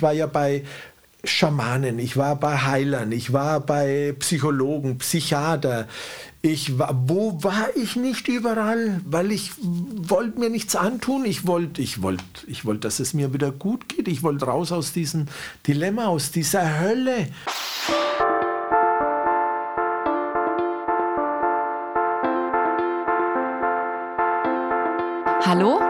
ich war ja bei Schamanen, ich war bei Heilern, ich war bei Psychologen, Psychiater. Ich war, wo war ich nicht überall? Weil ich wollte mir nichts antun. Ich wollte, ich wollte, ich wollte, dass es mir wieder gut geht. Ich wollte raus aus diesem Dilemma, aus dieser Hölle. Hallo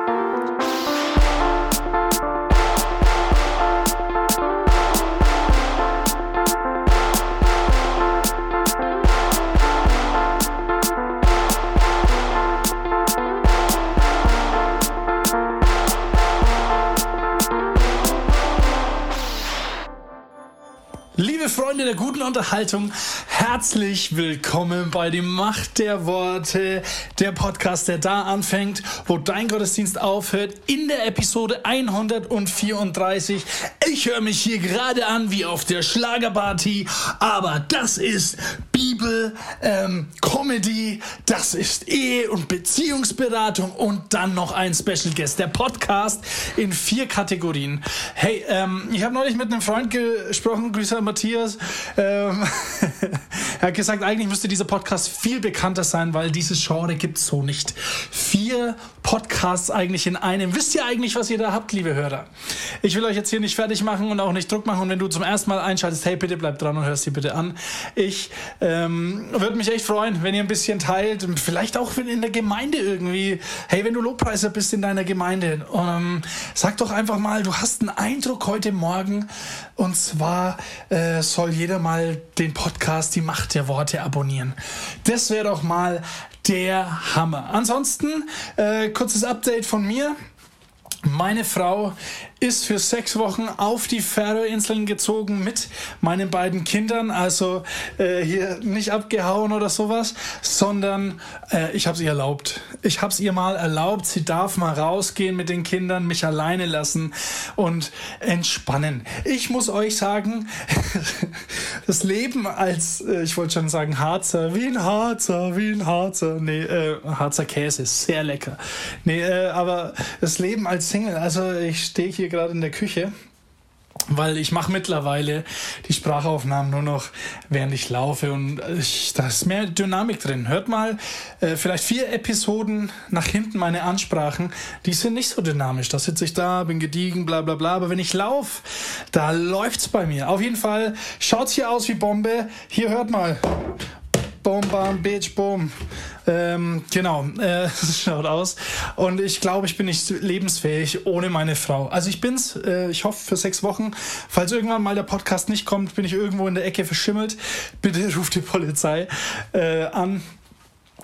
Freunde der guten Unterhaltung, herzlich willkommen bei die Macht der Worte, der Podcast, der da anfängt, wo dein Gottesdienst aufhört, in der Episode 134. Ich höre mich hier gerade an wie auf der Schlagerparty, aber das ist Bibel, ähm, Comedy, das ist Ehe- und Beziehungsberatung und dann noch ein Special Guest, der Podcast in vier Kategorien. Hey, ähm, ich habe neulich mit einem Freund gesprochen, Grüße an Matthias, ähm, er hat gesagt, eigentlich müsste dieser Podcast viel bekannter sein, weil dieses Genre gibt es so nicht. Vier Podcasts eigentlich in einem. Wisst ihr eigentlich, was ihr da habt, liebe Hörer? Ich will euch jetzt hier nicht fertig machen und auch nicht Druck machen. Und wenn du zum ersten Mal einschaltest, hey, bitte bleib dran und hörst dir bitte an. Ich ähm, würde mich echt freuen, wenn ihr ein bisschen teilt. Vielleicht auch in der Gemeinde irgendwie. Hey, wenn du Lobpreiser bist in deiner Gemeinde, ähm, sag doch einfach mal, du hast einen Eindruck heute Morgen. Und zwar äh, soll jeder mal den Podcast Die Macht der Worte abonnieren. Das wäre doch mal der Hammer. Ansonsten, äh, kurzes Update von mir. Meine Frau ist für sechs Wochen auf die Färöerinseln gezogen mit meinen beiden Kindern. Also äh, hier nicht abgehauen oder sowas, sondern äh, ich habe es ihr erlaubt. Ich habe es ihr mal erlaubt. Sie darf mal rausgehen mit den Kindern, mich alleine lassen und entspannen. Ich muss euch sagen, das Leben als, äh, ich wollte schon sagen Harzer, wie ein Harzer, wie ein Harzer. Nee, äh, Harzer Käse sehr lecker. Nee, äh, aber das Leben als Single. Also ich stehe hier gerade in der Küche weil ich mache mittlerweile die Sprachaufnahmen nur noch, während ich laufe und ich, da ist mehr Dynamik drin. Hört mal, äh, vielleicht vier Episoden nach hinten meine Ansprachen, die sind nicht so dynamisch. Da sitze ich da, bin gediegen, bla bla bla, aber wenn ich laufe, da läuft's bei mir. Auf jeden Fall schaut's hier aus wie Bombe. Hier hört mal. Boom, bam, bitch, boom. Ähm, genau, äh, schaut aus. Und ich glaube, ich bin nicht lebensfähig ohne meine Frau. Also ich bin's, äh, ich hoffe für sechs Wochen. Falls irgendwann mal der Podcast nicht kommt, bin ich irgendwo in der Ecke verschimmelt. Bitte ruft die Polizei äh, an.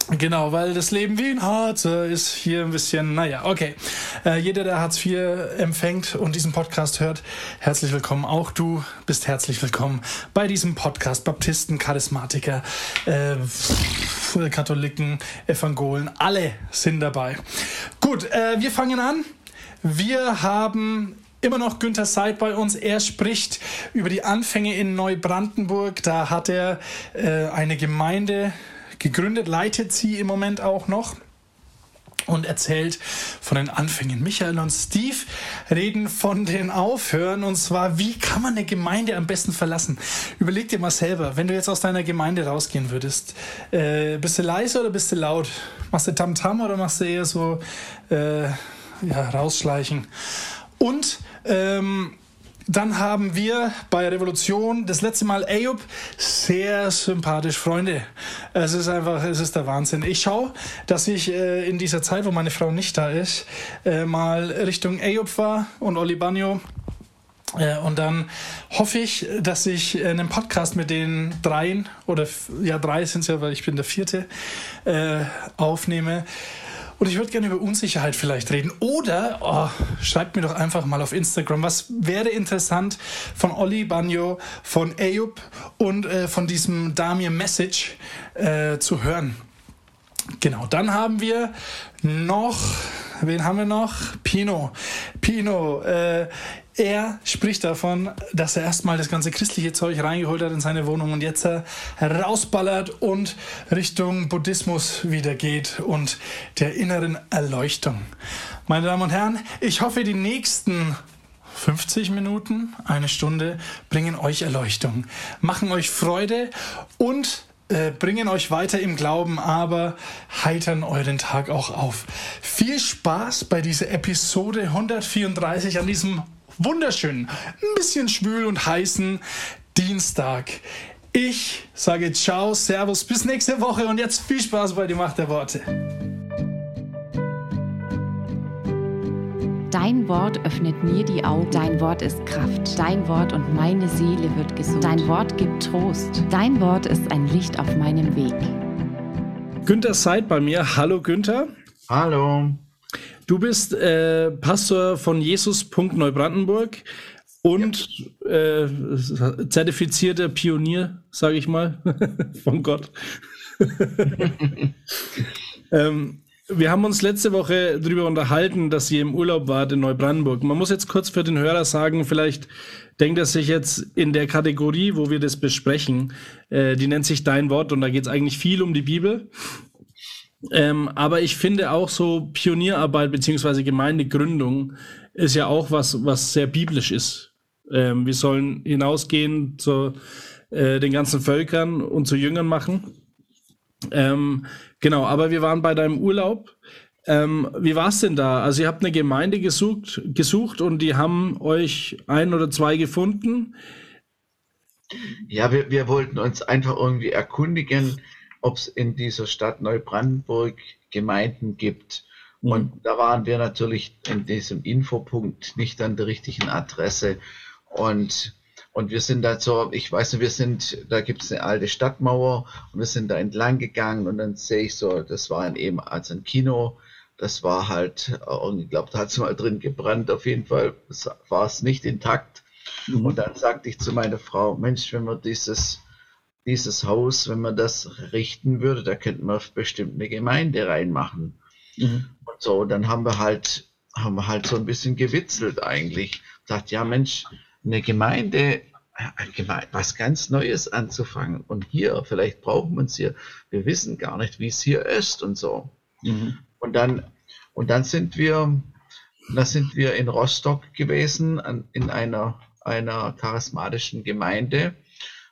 Genau, weil das Leben wie ein Harz ist hier ein bisschen, naja, okay. Äh, jeder, der Hartz IV empfängt und diesen Podcast hört, herzlich willkommen. Auch du bist herzlich willkommen bei diesem Podcast. Baptisten, Charismatiker, äh, Katholiken, Evangolen, alle sind dabei. Gut, äh, wir fangen an. Wir haben immer noch Günther Seid bei uns. Er spricht über die Anfänge in Neubrandenburg. Da hat er äh, eine Gemeinde gegründet, leitet sie im Moment auch noch und erzählt von den Anfängen. Michael und Steve reden von den Aufhören und zwar, wie kann man eine Gemeinde am besten verlassen? Überleg dir mal selber, wenn du jetzt aus deiner Gemeinde rausgehen würdest, äh, bist du leise oder bist du laut? Machst du Tamtam -Tam oder machst du eher so äh, ja, rausschleichen? Und ähm, dann haben wir bei Revolution das letzte Mal Ayub. Sehr sympathisch, Freunde. Es ist einfach, es ist der Wahnsinn. Ich schaue, dass ich äh, in dieser Zeit, wo meine Frau nicht da ist, äh, mal Richtung Ayub war und Oli Bagno. Äh, und dann hoffe ich, dass ich einen Podcast mit den dreien, oder ja, drei sind es ja, weil ich bin der vierte, äh, aufnehme und ich würde gerne über Unsicherheit vielleicht reden. Oder oh, schreibt mir doch einfach mal auf Instagram, was wäre interessant von Olli Banjo, von Ayub und äh, von diesem Damir Message äh, zu hören. Genau, dann haben wir noch wen haben wir noch? Pino. Pino, äh, er spricht davon, dass er erstmal das ganze christliche Zeug reingeholt hat in seine Wohnung und jetzt er rausballert und Richtung Buddhismus wieder geht und der inneren Erleuchtung. Meine Damen und Herren, ich hoffe, die nächsten 50 Minuten, eine Stunde bringen euch Erleuchtung, machen euch Freude und äh, bringen euch weiter im Glauben, aber heitern euren Tag auch auf. Viel Spaß bei dieser Episode 134 an diesem wunderschönen, ein bisschen schwül und heißen Dienstag. Ich sage ciao, servus, bis nächste Woche und jetzt viel Spaß bei die Macht der Worte. Dein Wort öffnet mir die Augen. Dein Wort ist Kraft. Dein Wort und meine Seele wird gesund. Dein Wort gibt Trost. Dein Wort ist ein Licht auf meinem Weg. Günther Seid bei mir. Hallo Günther. Hallo. Du bist äh, Pastor von Jesus. Neubrandenburg und ja. äh, zertifizierter Pionier, sage ich mal, von Gott. ähm, wir haben uns letzte Woche darüber unterhalten, dass ihr im Urlaub wart in Neubrandenburg. Man muss jetzt kurz für den Hörer sagen, vielleicht denkt er sich jetzt in der Kategorie, wo wir das besprechen, äh, die nennt sich Dein Wort und da geht es eigentlich viel um die Bibel. Ähm, aber ich finde auch so Pionierarbeit beziehungsweise Gemeindegründung ist ja auch was, was sehr biblisch ist. Ähm, wir sollen hinausgehen zu äh, den ganzen Völkern und zu Jüngern machen. Ähm, genau, aber wir waren bei deinem Urlaub. Ähm, wie war es denn da? Also ihr habt eine Gemeinde gesucht, gesucht und die haben euch ein oder zwei gefunden. Ja, wir, wir wollten uns einfach irgendwie erkundigen, ob es in dieser Stadt Neubrandenburg Gemeinden gibt. Mhm. Und da waren wir natürlich in diesem Infopunkt nicht an der richtigen Adresse. Und, und wir sind da so, ich weiß nicht, wir sind, da gibt es eine alte Stadtmauer und wir sind da entlang gegangen und dann sehe ich so, das war eben als ein Kino. Das war halt, ich glaube, da hat es mal drin gebrannt. Auf jeden Fall war es nicht intakt. Mhm. Und dann sagte ich zu meiner Frau, Mensch, wenn wir dieses dieses Haus, wenn man das richten würde, da könnten wir bestimmt eine Gemeinde reinmachen. Mhm. Und so, dann haben wir halt, haben wir halt so ein bisschen gewitzelt eigentlich. Sagt, ja Mensch, eine Gemeinde, was ganz Neues anzufangen. Und hier, vielleicht brauchen wir es hier. Wir wissen gar nicht, wie es hier ist und so. Mhm. Und dann, und dann sind wir, da sind wir in Rostock gewesen, an, in einer, einer charismatischen Gemeinde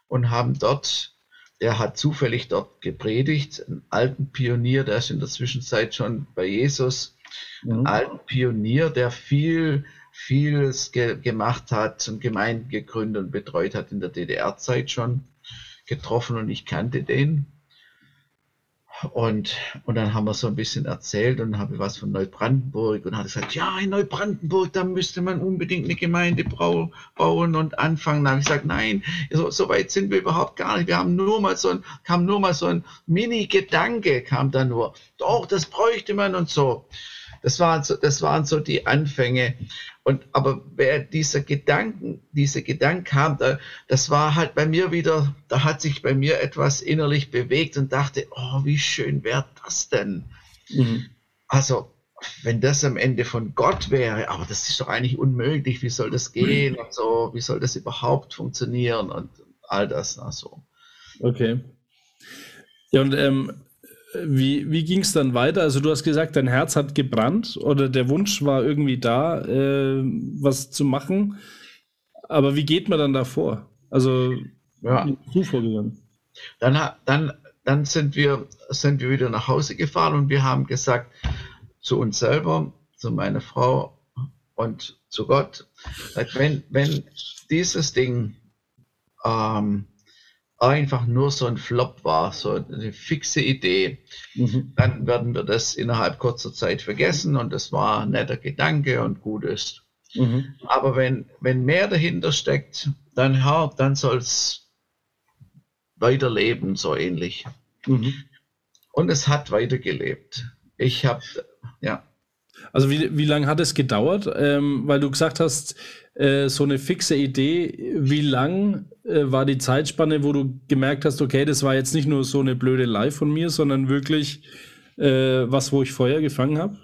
und haben dort, der hat zufällig dort gepredigt, einen alten Pionier, der ist in der Zwischenzeit schon bei Jesus, mhm. einen alten Pionier, der viel, vieles ge gemacht hat und Gemeinden gegründet und betreut hat in der DDR-Zeit schon getroffen und ich kannte den. Und, und dann haben wir so ein bisschen erzählt und habe was von Neubrandenburg und hat gesagt, ja, in Neubrandenburg, da müsste man unbedingt eine Gemeinde bauen und anfangen. Da habe ich gesagt, nein, so, so, weit sind wir überhaupt gar nicht. Wir haben nur mal so ein, kam nur mal so ein Mini-Gedanke, kam da nur. Doch, das bräuchte man und so. Das waren so, das waren so die Anfänge. Und aber wer dieser Gedanken, diese Gedanken kam, da, das war halt bei mir wieder, da hat sich bei mir etwas innerlich bewegt und dachte, oh, wie schön wäre das denn? Mhm. Also, wenn das am Ende von Gott wäre, aber das ist doch eigentlich unmöglich, wie soll das gehen mhm. und so, wie soll das überhaupt funktionieren und all das, also. Okay. Ja, und ähm, wie, wie ging es dann weiter? Also du hast gesagt, dein Herz hat gebrannt oder der Wunsch war irgendwie da, äh, was zu machen. Aber wie geht man dann davor? Also ja. wie vorgegangen? Dann, dann, dann sind, wir, sind wir wieder nach Hause gefahren und wir haben gesagt zu uns selber, zu meiner Frau und zu Gott, wenn, wenn dieses Ding ähm, einfach nur so ein Flop war, so eine fixe Idee, mhm. dann werden wir das innerhalb kurzer Zeit vergessen und das war ein netter Gedanke und gut ist. Mhm. Aber wenn, wenn mehr dahinter steckt, dann, ja, dann soll es weiterleben, so ähnlich. Mhm. Und es hat weitergelebt. Ich habe, ja. Also wie, wie lange hat es gedauert? Ähm, weil du gesagt hast, äh, so eine fixe Idee. Wie lang äh, war die Zeitspanne, wo du gemerkt hast, okay, das war jetzt nicht nur so eine blöde Live von mir, sondern wirklich äh, was, wo ich Feuer gefangen habe?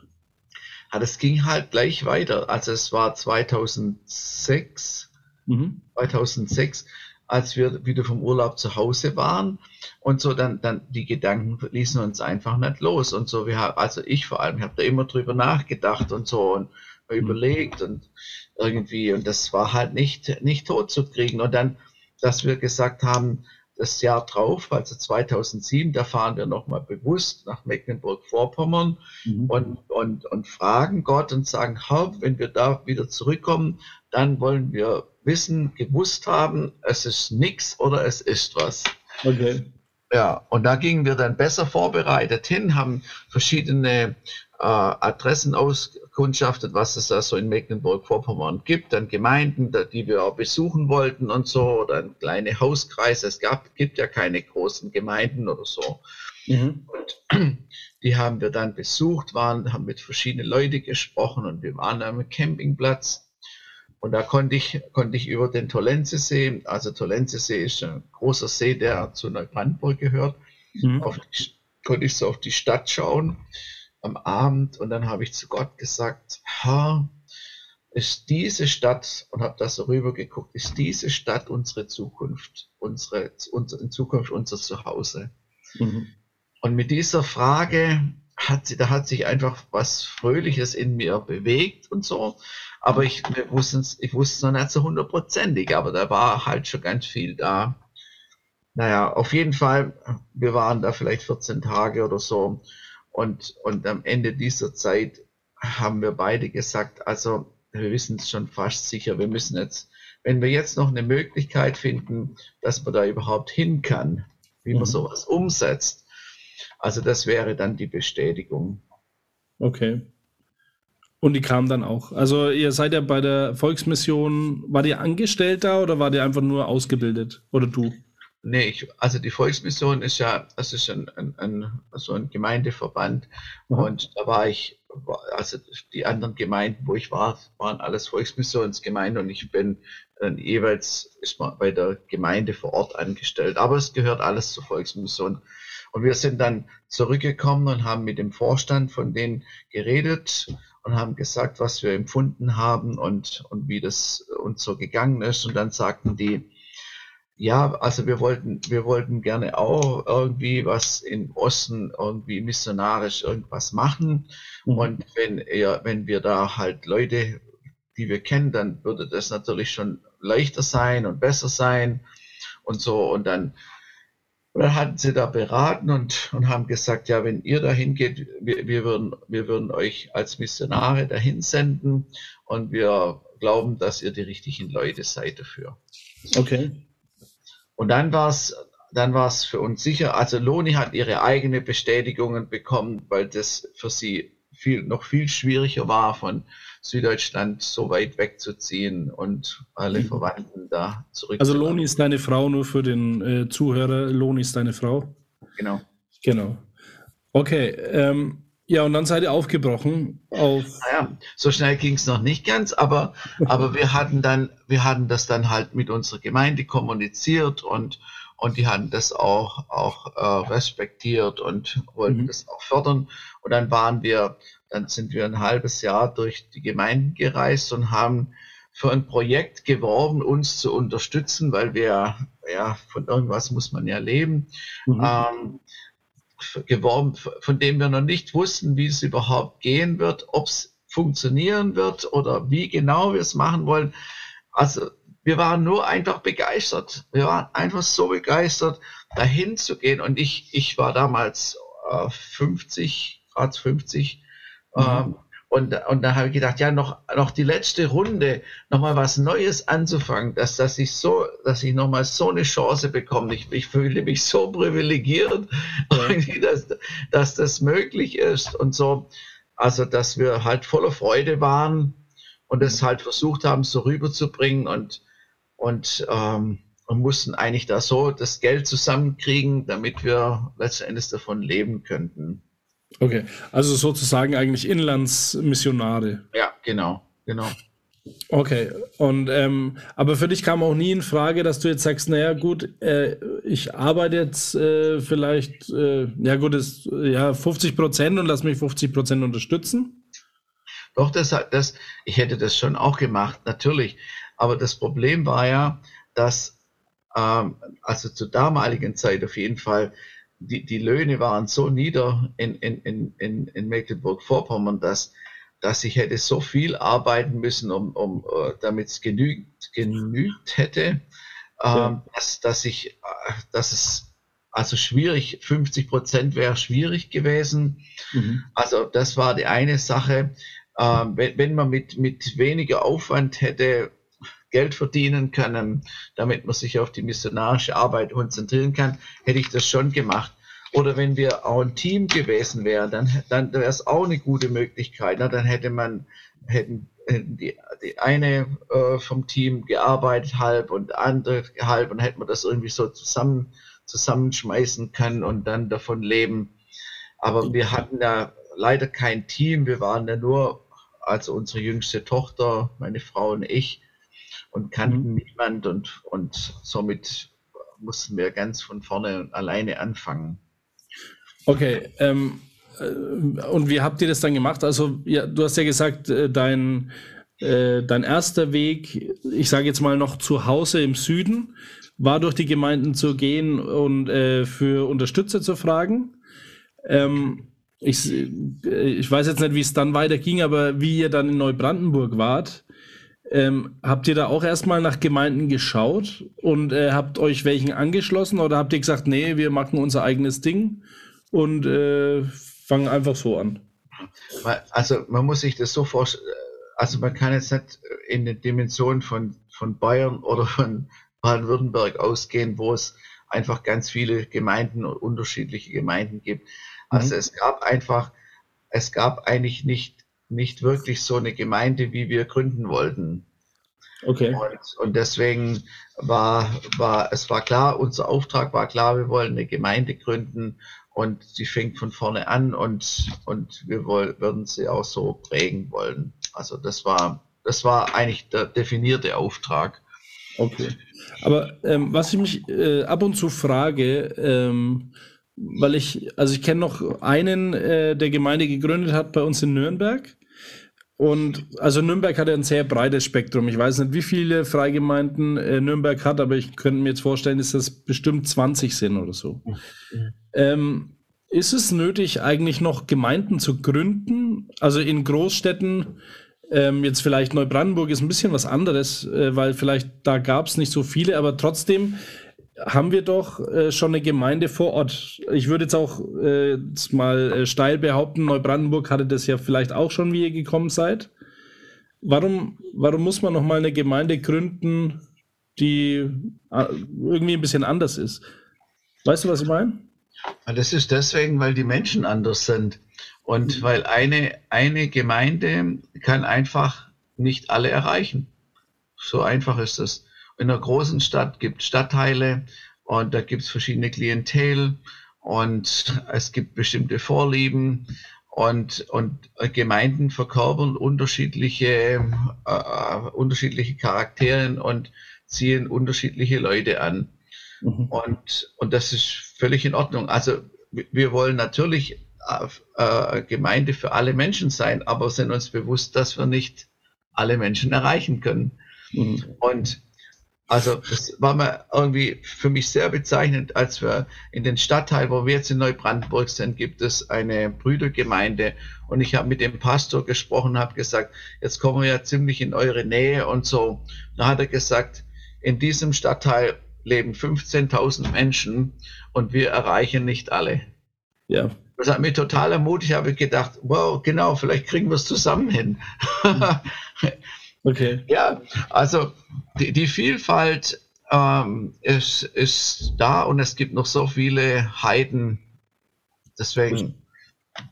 Ja, das ging halt gleich weiter. Also es war 2006, mhm. 2006, als wir wieder vom Urlaub zu Hause waren und so dann, dann die Gedanken ließen uns einfach nicht los und so. Wir also ich vor allem, ich habe da immer drüber nachgedacht und so und. Überlegt und irgendwie und das war halt nicht, nicht tot zu kriegen. Und dann, dass wir gesagt haben, das Jahr drauf, also 2007, da fahren wir nochmal bewusst nach Mecklenburg-Vorpommern mhm. und, und, und fragen Gott und sagen, Haupt, wenn wir da wieder zurückkommen, dann wollen wir wissen, gewusst haben, es ist nichts oder es ist was. Okay. Ja, und da gingen wir dann besser vorbereitet hin, haben verschiedene äh, Adressen auskundschaftet, was es da so in Mecklenburg-Vorpommern gibt, dann Gemeinden, die wir auch besuchen wollten und so, oder kleine Hauskreise. Es gab, gibt ja keine großen Gemeinden oder so. Mhm. Und die haben wir dann besucht, waren, haben mit verschiedenen Leuten gesprochen und wir waren am Campingplatz. Und da konnte ich, konnte ich über den Tolenzesee, also Tolenzesee ist ein großer See, der zu Neubrandenburg gehört, mhm. auf die, konnte ich so auf die Stadt schauen am Abend und dann habe ich zu Gott gesagt, Herr, ist diese Stadt, und habe da so rüber geguckt, ist diese Stadt unsere Zukunft, unsere, unsere in Zukunft unser Zuhause? Mhm. Und mit dieser Frage hat da hat sich einfach was Fröhliches in mir bewegt und so. Aber ich wusste ich wusste es noch nicht so hundertprozentig, aber da war halt schon ganz viel da. Naja, auf jeden Fall, wir waren da vielleicht 14 Tage oder so. Und, und am Ende dieser Zeit haben wir beide gesagt, also wir wissen es schon fast sicher, wir müssen jetzt, wenn wir jetzt noch eine Möglichkeit finden, dass man da überhaupt hin kann, wie man mhm. sowas umsetzt, also das wäre dann die Bestätigung. Okay. Und die kam dann auch. Also ihr seid ja bei der Volksmission, war ihr Angestellter oder war ihr einfach nur ausgebildet? Oder du? Nee, ich, also die Volksmission ist ja, das ist ein, ein, ein so ein Gemeindeverband mhm. und da war ich, also die anderen Gemeinden, wo ich war, waren alles Volksmissionsgemeinden und ich bin dann jeweils ist man bei der Gemeinde vor Ort angestellt. Aber es gehört alles zur Volksmission. Und wir sind dann zurückgekommen und haben mit dem Vorstand von denen geredet und haben gesagt, was wir empfunden haben und, und wie das uns so gegangen ist. Und dann sagten die, ja, also wir wollten, wir wollten gerne auch irgendwie was im Osten irgendwie missionarisch irgendwas machen. Mhm. Und wenn er, wenn wir da halt Leute, die wir kennen, dann würde das natürlich schon leichter sein und besser sein und so. Und dann, und dann hatten sie da beraten und, und haben gesagt, ja, wenn ihr dahin geht, wir, wir, würden, wir würden euch als Missionare dahin senden und wir glauben, dass ihr die richtigen Leute seid dafür. Okay. Und dann war es dann war es für uns sicher, also Loni hat ihre eigene Bestätigungen bekommen, weil das für sie viel, noch viel schwieriger war, von Süddeutschland so weit wegzuziehen und alle mhm. Verwandten da zurück. Also Loni ist deine Frau, nur für den äh, Zuhörer, Loni ist deine Frau? Genau. Genau. Okay, ähm, ja, und dann seid ihr aufgebrochen auf. Naja, so schnell ging es noch nicht ganz, aber, aber wir hatten dann, wir hatten das dann halt mit unserer Gemeinde kommuniziert und, und die hatten das auch, auch äh, respektiert und wollten mhm. das auch fördern. Und dann waren wir, dann sind wir ein halbes Jahr durch die Gemeinden gereist und haben für ein Projekt geworben, uns zu unterstützen, weil wir, ja, von irgendwas muss man ja leben. Mhm. Ähm, geworben, von dem wir noch nicht wussten, wie es überhaupt gehen wird, ob es funktionieren wird oder wie genau wir es machen wollen. Also wir waren nur einfach begeistert. Wir waren einfach so begeistert, dahin zu gehen. Und ich, ich war damals äh, 50, Grad 50. Mhm. Ähm, und, und da habe ich gedacht, ja, noch, noch die letzte Runde, nochmal was Neues anzufangen, dass, dass ich so, dass ich nochmal so eine Chance bekomme. Ich, ich fühle mich so privilegiert, ja. dass, dass das möglich ist und so. Also, dass wir halt voller Freude waren und es halt versucht haben, so rüberzubringen und, und, ähm, und mussten eigentlich da so das Geld zusammenkriegen, damit wir letzten davon leben könnten. Okay, also sozusagen eigentlich Inlandsmissionare. Ja, genau, genau. Okay, und ähm, aber für dich kam auch nie in Frage, dass du jetzt sagst, naja gut, äh, ich arbeite jetzt äh, vielleicht, äh, ja gut, ist ja 50 Prozent und lass mich 50 Prozent unterstützen? Doch, das, das, ich hätte das schon auch gemacht, natürlich. Aber das Problem war ja, dass, ähm, also zur damaligen Zeit auf jeden Fall, die, die Löhne waren so nieder in, in, in, in Mecklenburg-Vorpommern, dass, dass ich hätte so viel arbeiten müssen, um, um, uh, damit es genügt, genügt hätte, ähm, ja. dass, dass, ich, äh, dass es also schwierig, 50 Prozent wäre schwierig gewesen. Mhm. Also das war die eine Sache. Ähm, wenn, wenn man mit, mit weniger Aufwand hätte Geld verdienen können, damit man sich auf die missionarische Arbeit konzentrieren kann, hätte ich das schon gemacht. Oder wenn wir auch ein Team gewesen wären, dann, dann wäre es auch eine gute Möglichkeit. Na, dann hätte man, hätten, die, die eine äh, vom Team gearbeitet halb und andere halb und hätte man das irgendwie so zusammen zusammenschmeißen können und dann davon leben. Aber wir hatten ja leider kein Team. Wir waren ja nur, also unsere jüngste Tochter, meine Frau und ich, und kannten mhm. niemand und, und somit mussten wir ganz von vorne alleine anfangen. Okay, ähm, äh, und wie habt ihr das dann gemacht? Also, ja, du hast ja gesagt, äh, dein, äh, dein erster Weg, ich sage jetzt mal noch zu Hause im Süden, war durch die Gemeinden zu gehen und äh, für Unterstützer zu fragen. Ähm, ich, äh, ich weiß jetzt nicht, wie es dann weiterging, aber wie ihr dann in Neubrandenburg wart, ähm, habt ihr da auch erstmal nach Gemeinden geschaut und äh, habt euch welchen angeschlossen oder habt ihr gesagt, nee, wir machen unser eigenes Ding und äh, fangen einfach so an? Also man muss sich das so vorstellen, also man kann jetzt nicht in den Dimensionen von, von Bayern oder von Baden-Württemberg ausgehen, wo es einfach ganz viele Gemeinden und unterschiedliche Gemeinden gibt. Also mhm. es gab einfach, es gab eigentlich nicht, nicht wirklich so eine Gemeinde, wie wir gründen wollten. Okay. Und, und deswegen war, war, es war klar, unser Auftrag war klar, wir wollen eine Gemeinde gründen und sie fängt von vorne an und, und wir wollen, würden sie auch so prägen wollen. Also das war, das war eigentlich der definierte Auftrag. Okay. Aber ähm, was ich mich äh, ab und zu frage, ähm, weil ich, also ich kenne noch einen, äh, der Gemeinde gegründet hat bei uns in Nürnberg. Und also Nürnberg hat ja ein sehr breites Spektrum. Ich weiß nicht, wie viele Freigemeinden äh, Nürnberg hat, aber ich könnte mir jetzt vorstellen, dass das bestimmt 20 sind oder so. Mhm. Ähm, ist es nötig, eigentlich noch Gemeinden zu gründen? Also in Großstädten ähm, jetzt vielleicht Neubrandenburg ist ein bisschen was anderes, äh, weil vielleicht da gab es nicht so viele, aber trotzdem haben wir doch äh, schon eine Gemeinde vor Ort. Ich würde jetzt auch äh, jetzt mal äh, steil behaupten, Neubrandenburg hatte das ja vielleicht auch schon, wie ihr gekommen seid. Warum, warum muss man noch mal eine Gemeinde gründen, die äh, irgendwie ein bisschen anders ist? Weißt du, was ich meine? Das ist deswegen, weil die Menschen anders sind. Und mhm. weil eine, eine Gemeinde kann einfach nicht alle erreichen. So einfach ist es. In einer großen Stadt gibt es Stadtteile und da gibt es verschiedene Klientel und es gibt bestimmte Vorlieben und, und Gemeinden verkörpern unterschiedliche, äh, unterschiedliche Charaktere und ziehen unterschiedliche Leute an. Mhm. Und, und das ist völlig in Ordnung. Also wir wollen natürlich äh, Gemeinde für alle Menschen sein, aber sind uns bewusst, dass wir nicht alle Menschen erreichen können. Mhm. Und also das war mal irgendwie für mich sehr bezeichnend, als wir in den Stadtteil, wo wir jetzt in Neubrandenburg sind, gibt es eine Brüdergemeinde und ich habe mit dem Pastor gesprochen, habe gesagt, jetzt kommen wir ja ziemlich in eure Nähe und so. Da hat er gesagt, in diesem Stadtteil leben 15.000 Menschen und wir erreichen nicht alle. Ja. Das hat mich total ermutigt. Ich habe gedacht, wow, genau, vielleicht kriegen wir es zusammen hin. okay. Ja, also die, die Vielfalt ähm, ist, ist da und es gibt noch so viele Heiden. Deswegen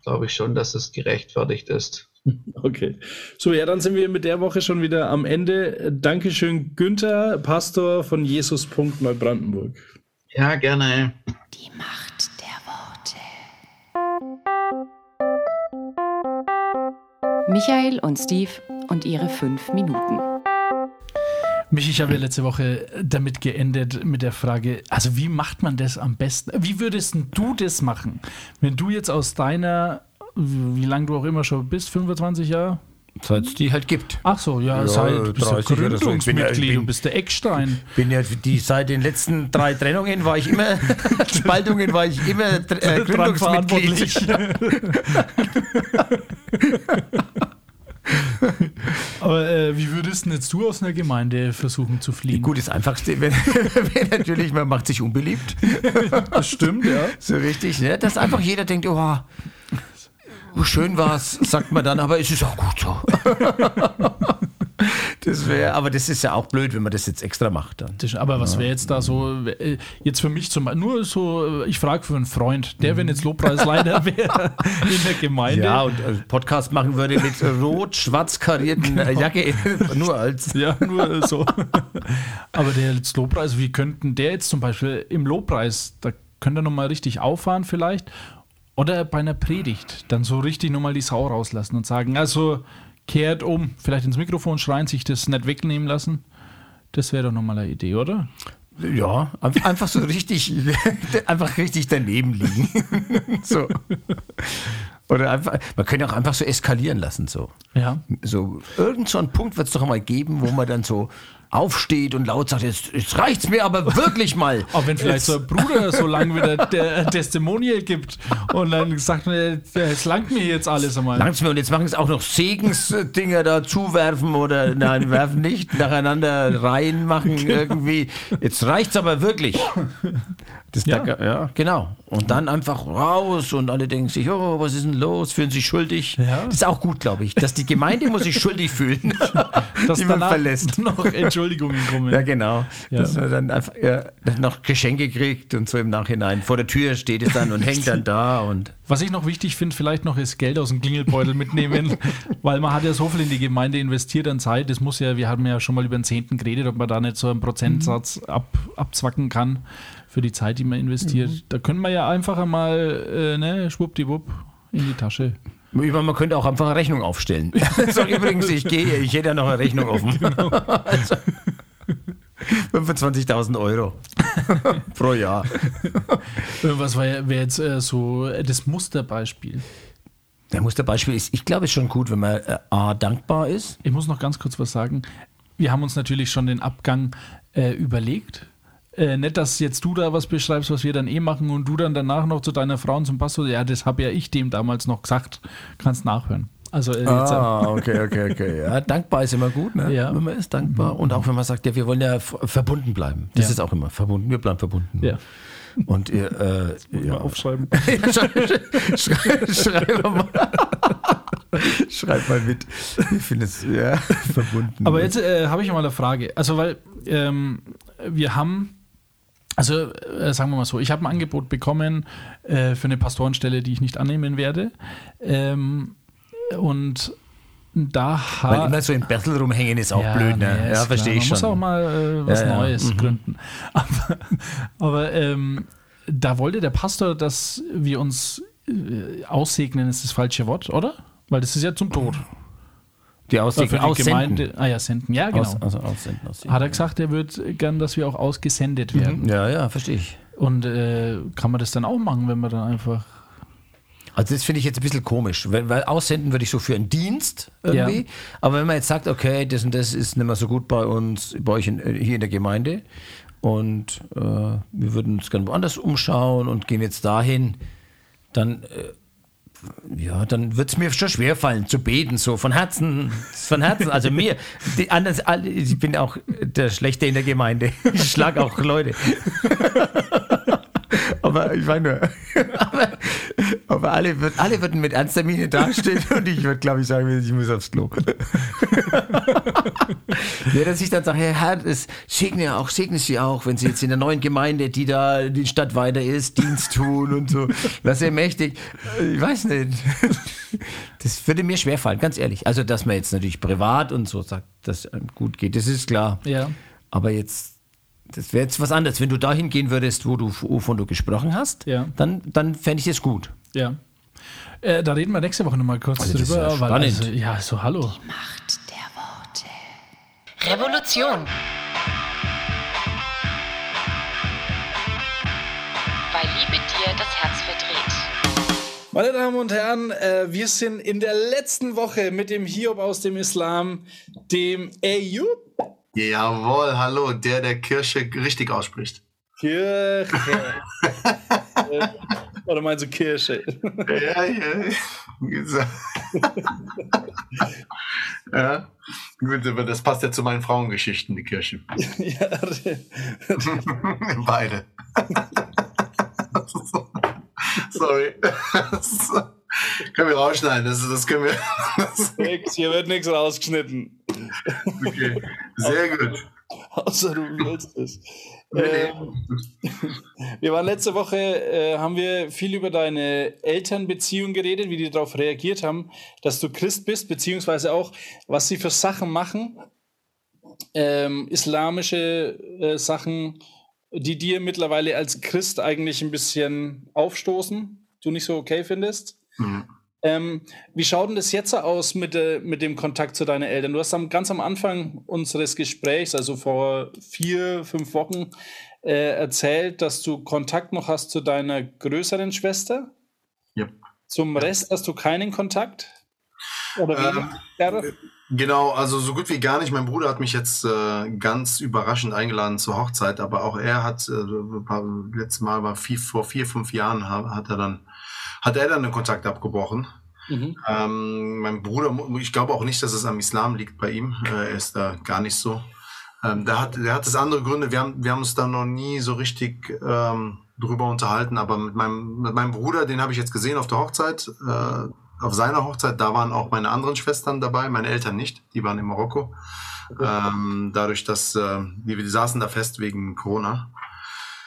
glaube ich schon, dass es gerechtfertigt ist. Okay. So, ja, dann sind wir mit der Woche schon wieder am Ende. Dankeschön, Günther, Pastor von Jesus. Neubrandenburg. Ja, gerne. Die Macht Michael und Steve und ihre fünf Minuten. Mich, ich habe ja letzte Woche damit geendet mit der Frage, also wie macht man das am besten? Wie würdest du das machen, wenn du jetzt aus deiner, wie lange du auch immer schon bist, 25 Jahre, Seit es die halt gibt. Ach so, ja, Ja, seit du bist ja 30 oder so. Ich bin ja- Gründungsmitglied bist der Eckstein. Bin ja die seit den letzten drei Trennungen war ich immer Spaltungen war ich immer äh, Gründungsmitglied. Aber äh, wie würdest denn jetzt du aus einer Gemeinde versuchen zu fliehen? Gut, das Einfachste wäre wär natürlich, man macht sich unbeliebt. das stimmt, ja. So richtig, ne? Dass einfach jeder denkt, oh, schön war's, sagt man dann, aber es ist auch gut so. Das wäre, aber das ist ja auch blöd, wenn man das jetzt extra macht dann. Aber was wäre jetzt da so, äh, jetzt für mich zum nur so, äh, ich frage für einen Freund, der, wenn jetzt Lobpreisleiter wäre in der Gemeinde. Ja, und äh, Podcast machen würde mit rot-schwarz karierten äh, Jacke, nur als. Ja, nur so. Aber der jetzt Lobpreis, wie könnten der jetzt zum Beispiel im Lobpreis, da könnte er nochmal richtig auffahren vielleicht, oder bei einer Predigt dann so richtig nochmal die Sau rauslassen und sagen, also kehrt um, vielleicht ins Mikrofon schreien, sich das nicht wegnehmen lassen. Das wäre doch nochmal eine Idee, oder? Ja, ein- einfach so richtig, einfach richtig daneben liegen. So. Oder einfach, man könnte auch einfach so eskalieren lassen, so. Ja. So, irgend so einen Punkt wird es doch mal geben, wo man dann so aufsteht und laut sagt, jetzt, jetzt reicht's mir aber wirklich mal. Auch wenn vielleicht so ein Bruder so lang wieder der Testimonial gibt und dann sagt man, es langt mir jetzt alles einmal. Langt's mir und jetzt machen es auch noch Segensdinger da zuwerfen oder nein, werfen nicht, nacheinander reinmachen irgendwie. Jetzt reicht's aber wirklich. Das Ja. ja. ja, genau. Und dann einfach raus und alle denken sich, oh, was ist denn los? Fühlen sich schuldig. Ja. Das ist auch gut, glaube ich, dass die Gemeinde muss sich schuldig fühlen, dass die man verlässt. noch Entschuldigungen kommen. Ja, genau. Ja. Dass man dann einfach ja, dann noch Geschenke kriegt und so im Nachhinein. Vor der Tür steht es dann und hängt dann da und Was ich noch wichtig finde, vielleicht noch ist Geld aus dem Klingelbeutel mitnehmen, weil man hat ja so viel in die Gemeinde investiert an Zeit. Das muss ja, wir haben ja schon mal über den Zehnten geredet, ob man da nicht so einen Prozentsatz ab, abzwacken kann für die Zeit, die man investiert. Da können wir ja einfach einmal, äh, ne, schwuppdiwupp in die Tasche. Ich meine, man könnte auch einfach eine Rechnung aufstellen. so, übrigens, ich gehe, ich hätte ja noch eine Rechnung offen. also, 25.000 Euro pro Jahr. Was wäre wär jetzt äh, so das Musterbeispiel? Der Musterbeispiel ist, ich glaube, ist schon gut, wenn man äh, A, dankbar ist. Ich muss noch ganz kurz was sagen. Wir haben uns natürlich schon den Abgang äh, überlegt. Äh, nicht, dass jetzt du da was beschreibst, was wir dann eh machen und du dann danach noch zu deiner Frau und zum Pastor, ja, das habe ja ich dem damals noch gesagt, kannst nachhören. Also äh, jetzt, Ah, okay, okay, okay. Ja, dankbar ist immer gut, ne? Ja. wenn man ist dankbar. Und auch wenn man sagt, ja, wir wollen ja verbunden bleiben. Das Ja. ist auch immer verbunden. Wir bleiben verbunden. Ja. Und ihr, äh, ja. aufschreiben. Ja, schrei- schrei- Schreib mal. Schreib mal mit. Ich finde es ja, verbunden. Aber jetzt äh, habe ich mal eine Frage. Also, weil ähm, wir haben, also äh, sagen wir mal so, ich habe ein Angebot bekommen äh, für eine Pastorenstelle, die ich nicht annehmen werde. Ähm, und da Weil immer so im Battle rumhängen ist auch blöd, ne? nee, Ja, verstehe ich Man schon. muss auch mal äh, was Ja, ja. Neues Mhm. gründen. Aber, aber ähm, da wollte der Pastor, dass wir uns äh, aussegnen, ist das falsche Wort, oder? Weil das ist ja zum Tod. Die Für Aussicht die aussenden. Gemeinde. Ah ja, senden. Ja, genau. Aus, also aussenden, aussenden. Hat er gesagt, er würde gern, dass wir auch ausgesendet werden. Ja, ja, verstehe ich. Und äh, kann man das dann auch machen, wenn man dann einfach. Also das finde ich jetzt ein bisschen komisch, weil, weil aussenden würde ich so für einen Dienst irgendwie. Ja. Aber wenn man jetzt sagt, okay, das und das ist nicht mehr so gut bei uns, bei euch in, hier in der Gemeinde und äh, wir würden uns gerne woanders umschauen und gehen jetzt dahin, dann äh, ja, dann wird es mir schon schwerfallen zu beten, so von Herzen, von Herzen. Also mir, die alle- ich bin auch der Schlechte in der Gemeinde. Ich schlage auch Leute. Aber ich meine, aber, aber alle, würd, alle würden mit ernster Miene dastehen und ich würde, glaube ich, sagen, ich muss aufs Klo. ja, dass ich dann sage, Herr Herr, das segne auch, segne Sie auch, wenn Sie jetzt in der neuen Gemeinde, die da die Stadt weiter ist, Dienst tun und so. Das ist ja mächtig. Ich weiß nicht. Das würde mir schwerfallen, ganz ehrlich. Also, dass man jetzt natürlich privat und so sagt, dass einem gut geht, das ist klar. Ja. Aber jetzt, das wäre jetzt was anderes. Wenn du dahin gehen würdest, wo du, wovon du gesprochen hast, Ja. dann, dann fände ich es gut. Ja. Äh, da reden wir nächste Woche nochmal kurz Also drüber. ja weil, spannend. also, ja, so hallo. Macht der Worte. Revolution. Weil Liebe dir das Herz verdreht. Meine Damen und Herren, äh, wir sind in der letzten Woche mit dem Hiob aus dem Islam, dem Eyub. Jawohl, hallo, der, der Kirche richtig ausspricht. Kirche. oder meinst du Kirche? ja, ja. ja. Gut, aber das passt ja zu meinen Frauengeschichten, die Kirche. ja, Beide. Sorry. können wir rausschneiden. Das, das können wir. nix, hier wird nichts rausgeschnitten. Okay, sehr gut. Außer du willst es. Ähm, wir waren letzte Woche, äh, haben wir viel über deine Elternbeziehung geredet, wie die darauf reagiert haben, dass du Christ bist, beziehungsweise auch, was sie für Sachen machen, ähm, islamische äh, Sachen, die dir mittlerweile als Christ eigentlich ein bisschen aufstoßen, du nicht so okay findest. Ähm, wie schaut denn das jetzt aus mit, äh, mit dem Kontakt zu deinen Eltern? Du hast am, ganz am Anfang unseres Gesprächs, also vor vier, fünf Wochen, äh, erzählt, dass du Kontakt noch hast zu deiner größeren Schwester. Ja. Zum Rest hast du keinen Kontakt? Oder ähm, genau, also so gut wie gar nicht. Mein Bruder hat mich jetzt äh, ganz überraschend eingeladen zur Hochzeit, aber auch er hat, äh, letztes Mal war vier, vor vier, fünf Jahren hat er dann hat er dann den Kontakt abgebrochen. Mhm. Ähm, mein Bruder, ich glaube auch nicht, dass es am Islam liegt bei ihm. Äh, er ist da gar nicht so. Ähm, der, hat, der hat es andere Gründe. Wir haben, wir haben uns da noch nie so richtig ähm, drüber unterhalten. Aber mit meinem, mit meinem Bruder, den habe ich jetzt gesehen auf der Hochzeit. Äh, auf seiner Hochzeit, da waren auch meine anderen Schwestern dabei, meine Eltern nicht. Die waren in Marokko. Ähm, dadurch, dass äh, die, die saßen da fest wegen Corona.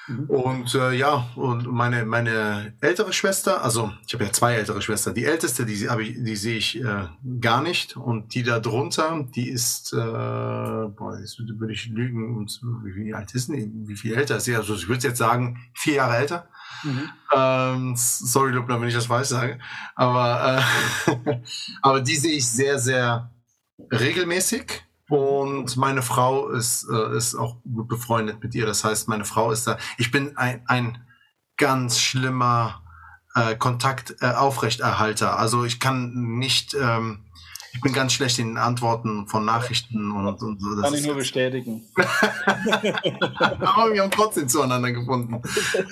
Mhm. Und äh, ja, und meine, meine ältere Schwester, also ich habe ja zwei ältere Schwestern. Die älteste, die, ich, die sehe ich äh, gar nicht. Und die da drunter, die ist, äh, boah, jetzt würde ich lügen, wie alt ist die? Wie viel älter ist sie? Also ich würde jetzt sagen, vier Jahre älter. Mhm. Ähm, sorry, Lubner, wenn ich das falsch sage. Aber, äh, aber die sehe ich sehr, sehr regelmäßig. Und meine Frau ist, äh, ist auch gut befreundet mit ihr. Das heißt, meine Frau ist da. Ich bin ein, ein ganz schlimmer äh, Kontaktaufrechterhalter. Äh, also ich kann nicht ähm, ich bin ganz schlecht in Antworten von Nachrichten und, und so. Das Kann ich nur bestätigen. aber wir haben trotzdem zueinander gefunden.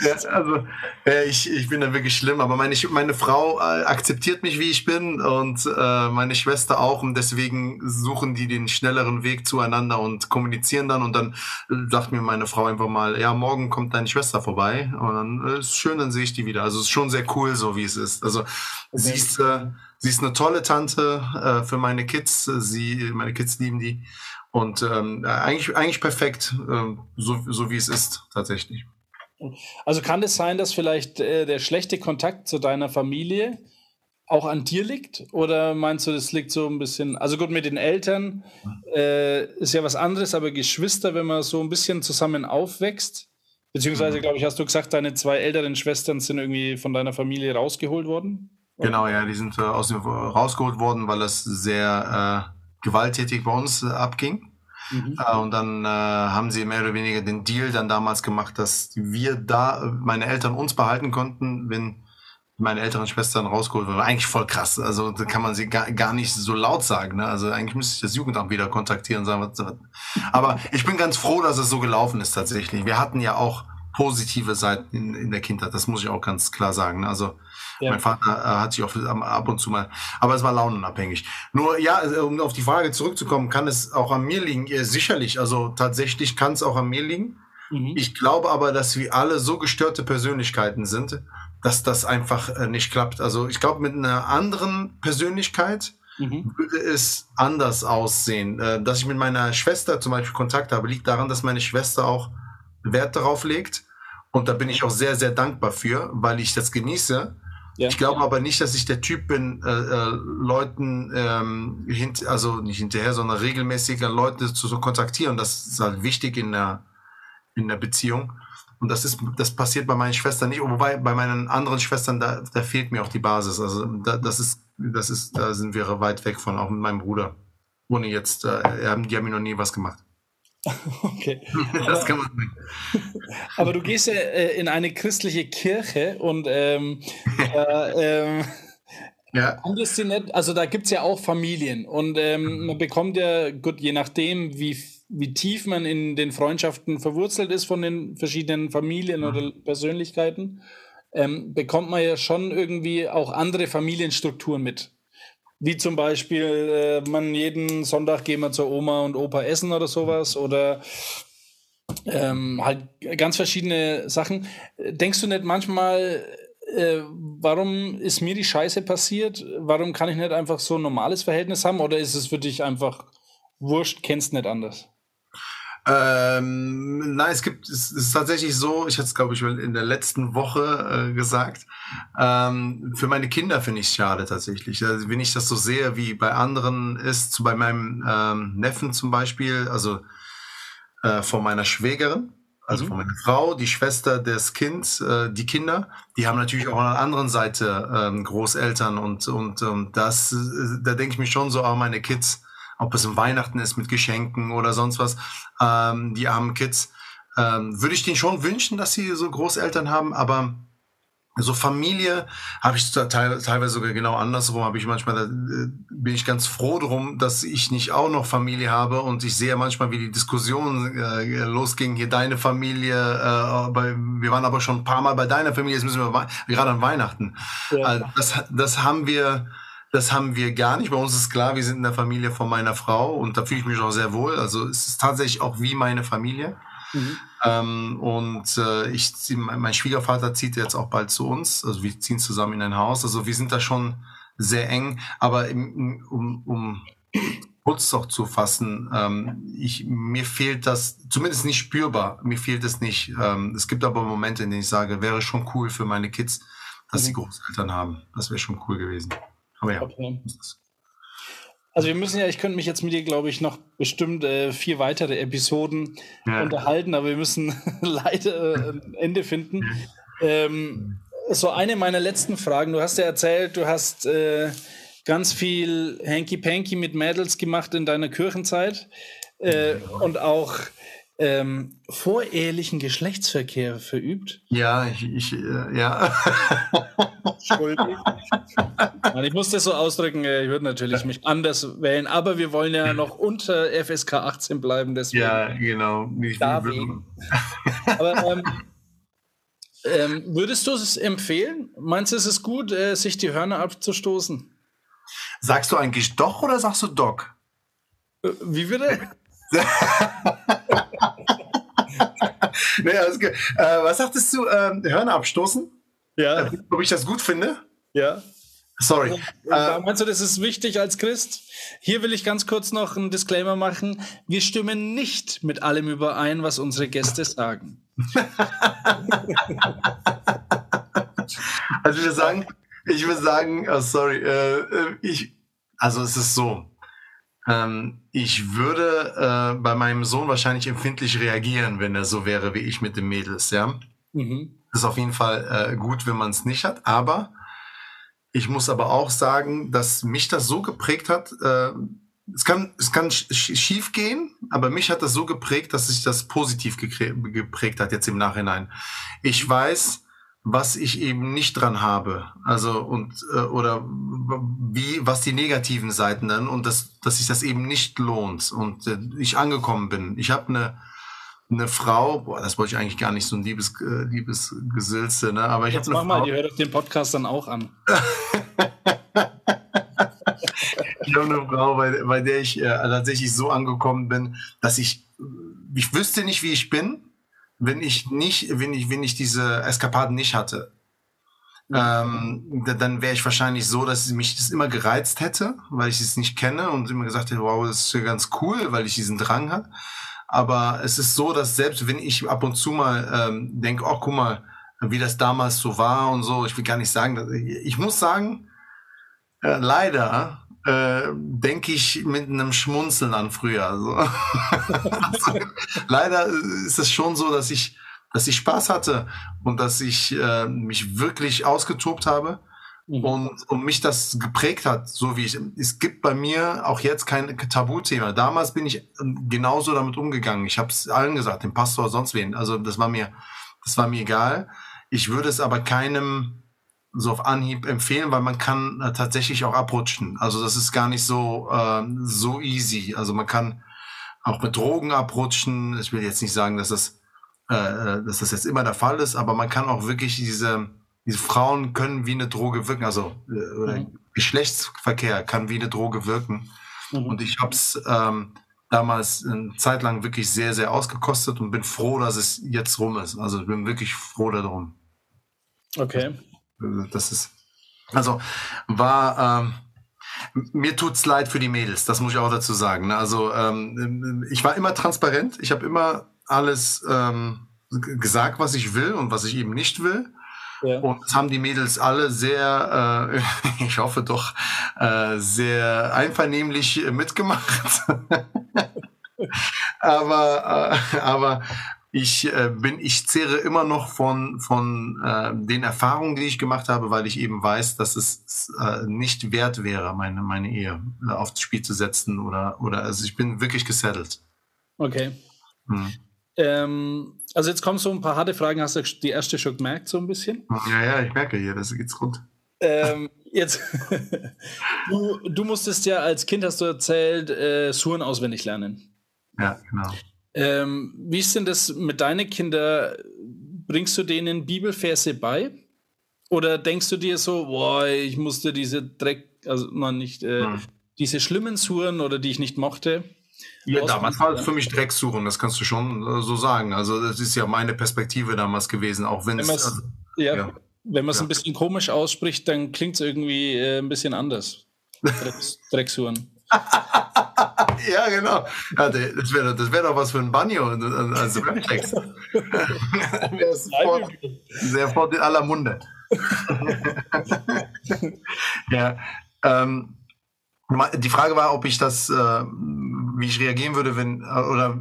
Ja, also äh, ich, ich bin da wirklich schlimm, aber meine, meine Frau äh, akzeptiert mich, wie ich bin und äh, meine Schwester auch und deswegen suchen die den schnelleren Weg zueinander und kommunizieren dann und dann äh, sagt mir meine Frau einfach mal, ja, morgen kommt deine Schwester vorbei und dann ist schön, dann sehe ich die wieder. Also es ist schon sehr cool, so wie es ist. Also okay. sie ist äh, Sie ist eine tolle Tante äh, für meine Kids. Sie, meine Kids lieben die. Und ähm, eigentlich, eigentlich perfekt, äh, so, so wie es ist, tatsächlich. Also kann es sein, dass vielleicht äh, der schlechte Kontakt zu deiner Familie auch an dir liegt? Oder meinst du, das liegt so ein bisschen, also gut, mit den Eltern äh, ist ja was anderes, aber Geschwister, wenn man so ein bisschen zusammen aufwächst, beziehungsweise, mhm. glaube ich, hast du gesagt, deine zwei älteren Schwestern sind irgendwie von deiner Familie rausgeholt worden? Genau, ja, die sind äh, aus dem rausgeholt worden, weil es sehr äh, gewalttätig bei uns äh, abging. Mhm. Äh, und dann äh, haben sie mehr oder weniger den Deal dann damals gemacht, dass wir da, meine Eltern uns behalten konnten, wenn meine älteren Schwestern rausgeholt wurden. Eigentlich voll krass. Also da kann man sie gar, gar nicht so laut sagen. Ne? Also eigentlich müsste ich das Jugendamt wieder kontaktieren und sagen, was, was. Aber ich bin ganz froh, dass es so gelaufen ist tatsächlich. Wir hatten ja auch positive Seiten in, der Kindheit. Das muss ich auch ganz klar sagen. Also ja. Mein Vater äh, hat sich auch ab und zu mal, aber es war launenabhängig. Nur ja, äh, um auf die Frage zurückzukommen, kann es auch an mir liegen? Ja, sicherlich, also tatsächlich kann es auch an mir liegen. Mhm. Ich glaube aber, dass wir alle so gestörte Persönlichkeiten sind, dass das einfach äh, nicht klappt. Also ich glaube, mit einer anderen Persönlichkeit mhm. würde es anders aussehen. Äh, dass ich mit meiner Schwester zum Beispiel Kontakt habe, liegt daran, dass meine Schwester auch Wert darauf legt. Und da bin ich auch sehr, sehr dankbar für, weil ich das genieße ja. Ich glaube aber nicht, dass ich der Typ bin, äh, äh, Leuten, ähm, hint, also nicht hinterher, sondern regelmäßig Leute zu, zu kontaktieren. Das ist halt wichtig in der, in der Beziehung. Und das ist, das passiert bei meinen Schwestern nicht. Wobei bei meinen anderen Schwestern, da, da fehlt mir auch die Basis. Also da, das ist, das ist, da sind wir weit weg von, auch mit meinem Bruder. Ohne jetzt, äh, die haben mir noch nie was gemacht. Okay. das kann man sagen. Aber du gehst ja äh, in eine christliche Kirche und ähm, äh, ähm, ja. Nicht, also da gibt es ja auch Familien und ähm, man bekommt ja, gut, je nachdem, wie, wie tief man in den Freundschaften verwurzelt ist von den verschiedenen Familien oder Persönlichkeiten, ähm, bekommt man ja schon irgendwie auch andere Familienstrukturen mit. Wie zum Beispiel, äh, man jeden Sonntag gehen wir zur Oma und Opa essen oder sowas oder ähm, halt ganz verschiedene Sachen. Denkst du nicht manchmal, äh, warum ist mir die Scheiße passiert? Warum kann ich nicht einfach so ein normales Verhältnis haben? Oder ist es für dich einfach wurscht, kennst nicht anders? Ähm, nein, es gibt, es ist tatsächlich so, ich hatte es, glaube ich, in der letzten Woche äh, gesagt, ähm, für meine Kinder finde ich es schade tatsächlich. Also, wenn ich das so sehe, wie bei anderen ist, bei meinem ähm, Neffen zum Beispiel, also äh, von meiner Schwägerin, also mhm. von meiner Frau, die Schwester des Kindes, äh, die Kinder, die haben natürlich auch an der anderen Seite ähm, Großeltern und, und, und das, äh, da denke ich mir schon so, auch meine Kids, ob es um Weihnachten ist mit Geschenken oder sonst was, ähm, die armen Kids, ähm, würde ich denen schon wünschen, dass sie so Großeltern haben, aber so Familie habe ich teilweise sogar genau andersrum. Habe ich manchmal da, äh, bin ich ganz froh drum, dass ich nicht auch noch Familie habe und ich sehe manchmal, wie die Diskussion äh, losging. Hier deine Familie, äh, bei, wir waren aber schon ein paar Mal bei deiner Familie. Jetzt müssen wir gerade an Weihnachten. Ja. Äh, das, das haben wir. Das haben wir gar nicht. Bei uns ist klar, wir sind in der Familie von meiner Frau und da fühle ich mich auch sehr wohl. Also es ist tatsächlich auch wie meine Familie. Mhm. Ähm, und äh, ich, mein Schwiegervater zieht jetzt auch bald zu uns. Also wir ziehen zusammen in ein Haus. Also wir sind da schon sehr eng. Aber im, um, um kurz auch zu fassen, ähm, ich, mir fehlt das zumindest nicht spürbar. Mir fehlt es nicht. Ähm, es gibt aber Momente, in denen ich sage, wäre schon cool für meine Kids, dass mhm. sie Großeltern haben. Das wäre schon cool gewesen. Aber ja. Okay. Also wir müssen ja, ich könnte mich jetzt mit dir, glaube ich, noch bestimmt äh, vier weitere Episoden ja. unterhalten, aber wir müssen leider äh, ein Ende finden. Ähm, so eine meiner letzten Fragen. Du hast ja erzählt, du hast äh, ganz viel Hanky-Panky mit Mädels gemacht in deiner Kirchenzeit äh, und auch ähm, vorehelichen Geschlechtsverkehr verübt. Ja, ich, ich äh, ja. Entschuldigung. ich muss das so ausdrücken, äh, ich würde natürlich mich anders wählen, aber wir wollen ja noch unter FSK 18 bleiben. Deswegen ja, genau. Nicht aber ähm, ähm, würdest du es empfehlen? Meinst du, es ist gut, äh, sich die Hörner abzustoßen? Sagst du eigentlich doch oder sagst du Doc? Äh, wie bitte? naja, äh, was sagtest du? Ähm, Hörner abstoßen? Ja. Äh, ob ich das gut finde? Ja. Sorry. Äh, meinst du, das ist wichtig als Christ? Hier will ich ganz kurz noch einen Disclaimer machen. Wir stimmen nicht mit allem überein, was unsere Gäste sagen. also ich würde sagen, ich würde sagen, oh sorry, äh, äh, ich, also es ist so, ähm, ich würde äh, bei meinem Sohn wahrscheinlich empfindlich reagieren, wenn er so wäre wie ich mit den Mädels, ja. Mhm. Ist auf jeden Fall äh, gut, wenn man es nicht hat, aber ich muss aber auch sagen, dass mich das so geprägt hat, äh, es kann, es kann schief gehen, aber mich hat das so geprägt, dass sich das positiv geprägt hat jetzt im Nachhinein. Ich weiß, was ich eben nicht dran habe. Also und äh, oder wie was die negativen Seiten dann und dass dass sich das eben nicht lohnt und äh, ich angekommen bin. Ich habe eine eine Frau, boah, das wollte ich eigentlich gar nicht so ein liebes äh, liebes Gesülze, ne, aber ich habe mach mal, die hört den Podcast dann auch an. ich habe eine Frau, bei, bei der ich äh, tatsächlich so angekommen bin, dass ich ich wüsste nicht, wie ich bin wenn ich nicht, wenn ich, wenn ich diese Eskapaden nicht hatte. Ähm, dann wäre ich wahrscheinlich so, dass mich das immer gereizt hätte, weil ich es nicht kenne und immer gesagt hätte, wow, das ist ja ganz cool, weil ich diesen Drang habe. Aber es ist so, dass selbst wenn ich ab und zu mal ähm, denke, oh, guck mal, wie das damals so war und so, ich will gar nicht sagen, ich muss sagen, äh, leider äh, denke ich mit einem Schmunzeln an früher. Also, also, leider ist es schon so, dass ich, dass ich Spaß hatte und dass ich äh, mich wirklich ausgetobt habe. Mhm. Und, und mich das geprägt hat, so wie ich. Es gibt bei mir auch jetzt kein Tabuthema. Damals bin ich ähm, genauso damit umgegangen. Ich habe es allen gesagt, dem Pastor, sonst wen. Also das war mir, das war mir egal. Ich würde es aber keinem so auf Anhieb empfehlen, weil man kann äh, tatsächlich auch abrutschen. Also das ist gar nicht so äh, so easy. Also man kann auch mit Drogen abrutschen. Ich will jetzt nicht sagen, dass das äh, äh dass das jetzt immer der Fall ist, aber man kann auch wirklich diese diese Frauen können wie eine Droge wirken, also äh, mhm. Geschlechtsverkehr kann wie eine Droge wirken. Mhm. Und ich habe es ähm, damals eine Zeit lang wirklich sehr, sehr ausgekostet und bin froh, dass es jetzt rum ist. Also ich bin wirklich froh darum. Okay. Das ist, also war, ähm, mir tut's leid für die Mädels, das muss ich auch dazu sagen. Ne? Also ähm, ich war immer transparent, ich habe immer alles ähm, gesagt, was ich will und was ich eben nicht will. Ja. Und das haben die Mädels alle sehr, äh, ich hoffe doch, äh, sehr einvernehmlich mitgemacht. aber, äh, aber ich äh, bin, ich zehre immer noch von, von äh, den Erfahrungen, die ich gemacht habe, weil ich eben weiß, dass es äh, nicht wert wäre, meine, meine Ehe äh, aufs Spiel zu setzen oder, oder also ich bin wirklich gesettelt. Okay. Hm. Ähm, also jetzt kommen so ein paar harte Fragen. Hast du die erste schon gemerkt, so ein bisschen? Ja, ja, ich merke hier, das geht's rund. Ähm, jetzt, du, du, musstest ja als Kind, hast du erzählt, äh, Suren auswendig lernen. Ja, genau. Ähm, wie ist denn das mit deinen Kindern? Bringst du denen Bibelverse bei? Oder denkst du dir so, boah, ich musste diese Dreck, also man nicht, äh, hm. diese schlimmen Suren oder die ich nicht mochte, ja, damals war es für mich Drecksuchen, das kannst du schon äh, so sagen. Also das ist ja meine Perspektive damals gewesen, auch wenn, es... Also, ja, ja, Wenn man es ja. ein bisschen komisch ausspricht, dann klingt es irgendwie äh, ein bisschen anders. Drecks, Drecksuhren. ja, genau. Ja, das wäre das wär doch was für ein Banjo, also Raptext. sofort, sofort in aller Munde. ja, ähm, die Frage war, ob ich das, äh, wie ich reagieren würde, wenn, äh, oder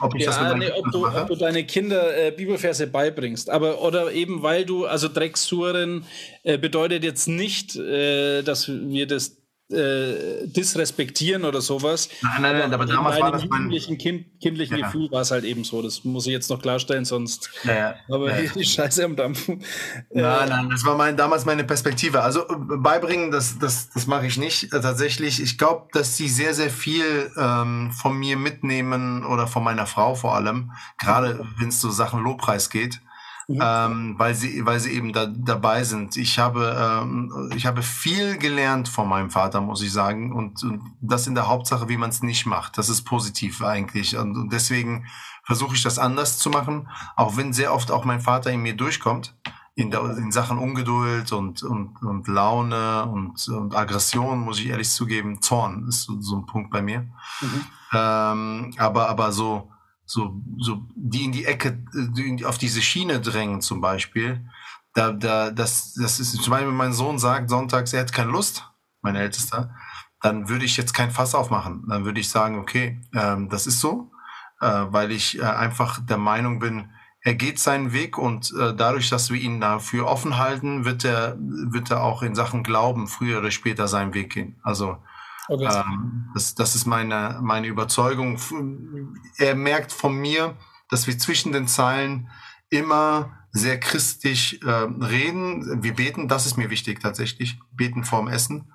ob ich ja, das nee, ob, du, ob, du, deine Kinder äh, Bibelverse beibringst. Aber, oder eben, weil du, also Drecksuren äh, bedeutet jetzt nicht, äh, dass wir das äh, disrespektieren oder sowas. Nein, nein, nein, aber damals war das mein... Kind, kindlichen ja. Gefühl war es halt eben so. Das muss ich jetzt noch klarstellen, sonst ja, aber ja. die Scheiße am Dampfen. Nein, nein, das war mein, damals meine Perspektive. Also äh, beibringen, das, das, das mache ich nicht äh, tatsächlich. Ich glaube, dass sie sehr, sehr viel ähm, von mir mitnehmen oder von meiner Frau vor allem, gerade wenn es so Sachen Lobpreis geht. Mhm. Ähm, weil sie, weil sie eben da, dabei sind. Ich habe, ähm, ich habe viel gelernt von meinem Vater, muss ich sagen, und, und das in der Hauptsache, wie man es nicht macht. Das ist positiv eigentlich, und, und deswegen versuche ich das anders zu machen, auch wenn sehr oft auch mein Vater in mir durchkommt. In, der, in Sachen Ungeduld und, und, und Laune und, und Aggression, muss ich ehrlich zugeben. Zorn ist so, so ein Punkt bei mir. Mhm. Ähm, aber, aber so, so, so die in die Ecke, die auf diese Schiene drängen zum Beispiel. Da, da, das, das ist zum Beispiel, wenn mein Sohn sagt sonntags, er hat keine Lust, mein Ältester, dann würde ich jetzt kein Fass aufmachen. Dann würde ich sagen, okay, ähm, das ist so, äh, weil ich äh, einfach der Meinung bin, er geht seinen Weg und äh, dadurch, dass wir ihn dafür offen halten, wird er, wird er auch in Sachen Glauben früher oder später seinen Weg gehen. Also Okay. Ähm, das, das ist meine, meine Überzeugung. Er merkt von mir, dass wir zwischen den Zeilen immer sehr christlich äh, reden. Wir beten, das ist mir wichtig tatsächlich. Beten vorm Essen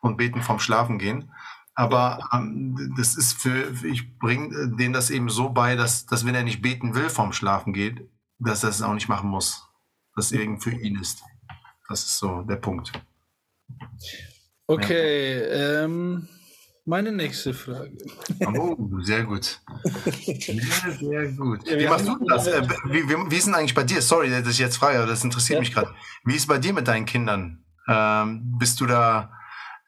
und beten vorm Schlafen gehen. Aber ähm, das ist für, ich bringe denen das eben so bei, dass, dass wenn er nicht beten will vorm Schlafen geht, dass er es auch nicht machen muss. Dass eben für ihn ist. Das ist so der Punkt. Okay, ja. ähm, meine nächste Frage. Oh, sehr gut. Sehr, sehr gut. Ja, wie machst du das? Äh, wie, wie, wie, ist denn eigentlich bei dir? Sorry, dass ich jetzt frage, aber das interessiert ja. mich gerade. Wie ist es bei dir mit deinen Kindern? Ähm, bist du da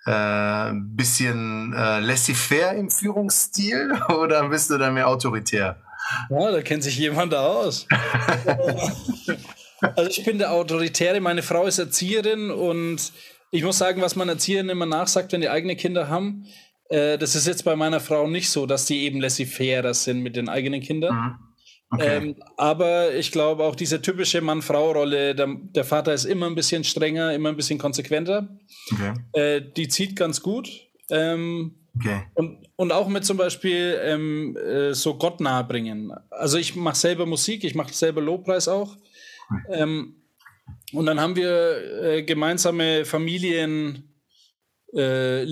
ein äh, bisschen äh, laissez-faire im Führungsstil oder bist du da mehr autoritär? Ja, da kennt sich jemand da aus. also ich bin der Autoritäre, meine Frau ist Erzieherin und ich muss sagen, was man Erziehern immer nachsagt, wenn die eigene Kinder haben, äh, das ist jetzt bei meiner Frau nicht so, dass die eben laissez-faire sind mit den eigenen Kindern. Mhm. Okay. Ähm, aber ich glaube auch diese typische Mann-Frau-Rolle, der, der, Vater ist immer ein bisschen strenger, immer ein bisschen konsequenter. Okay. Äh, die zieht ganz gut. Ähm, okay. und, und auch mit zum Beispiel ähm, äh, so Gott nahebringen. Also ich mache selber Musik, ich mache selber Lobpreis auch. Mhm. und dann haben wir äh, gemeinsame Familien äh,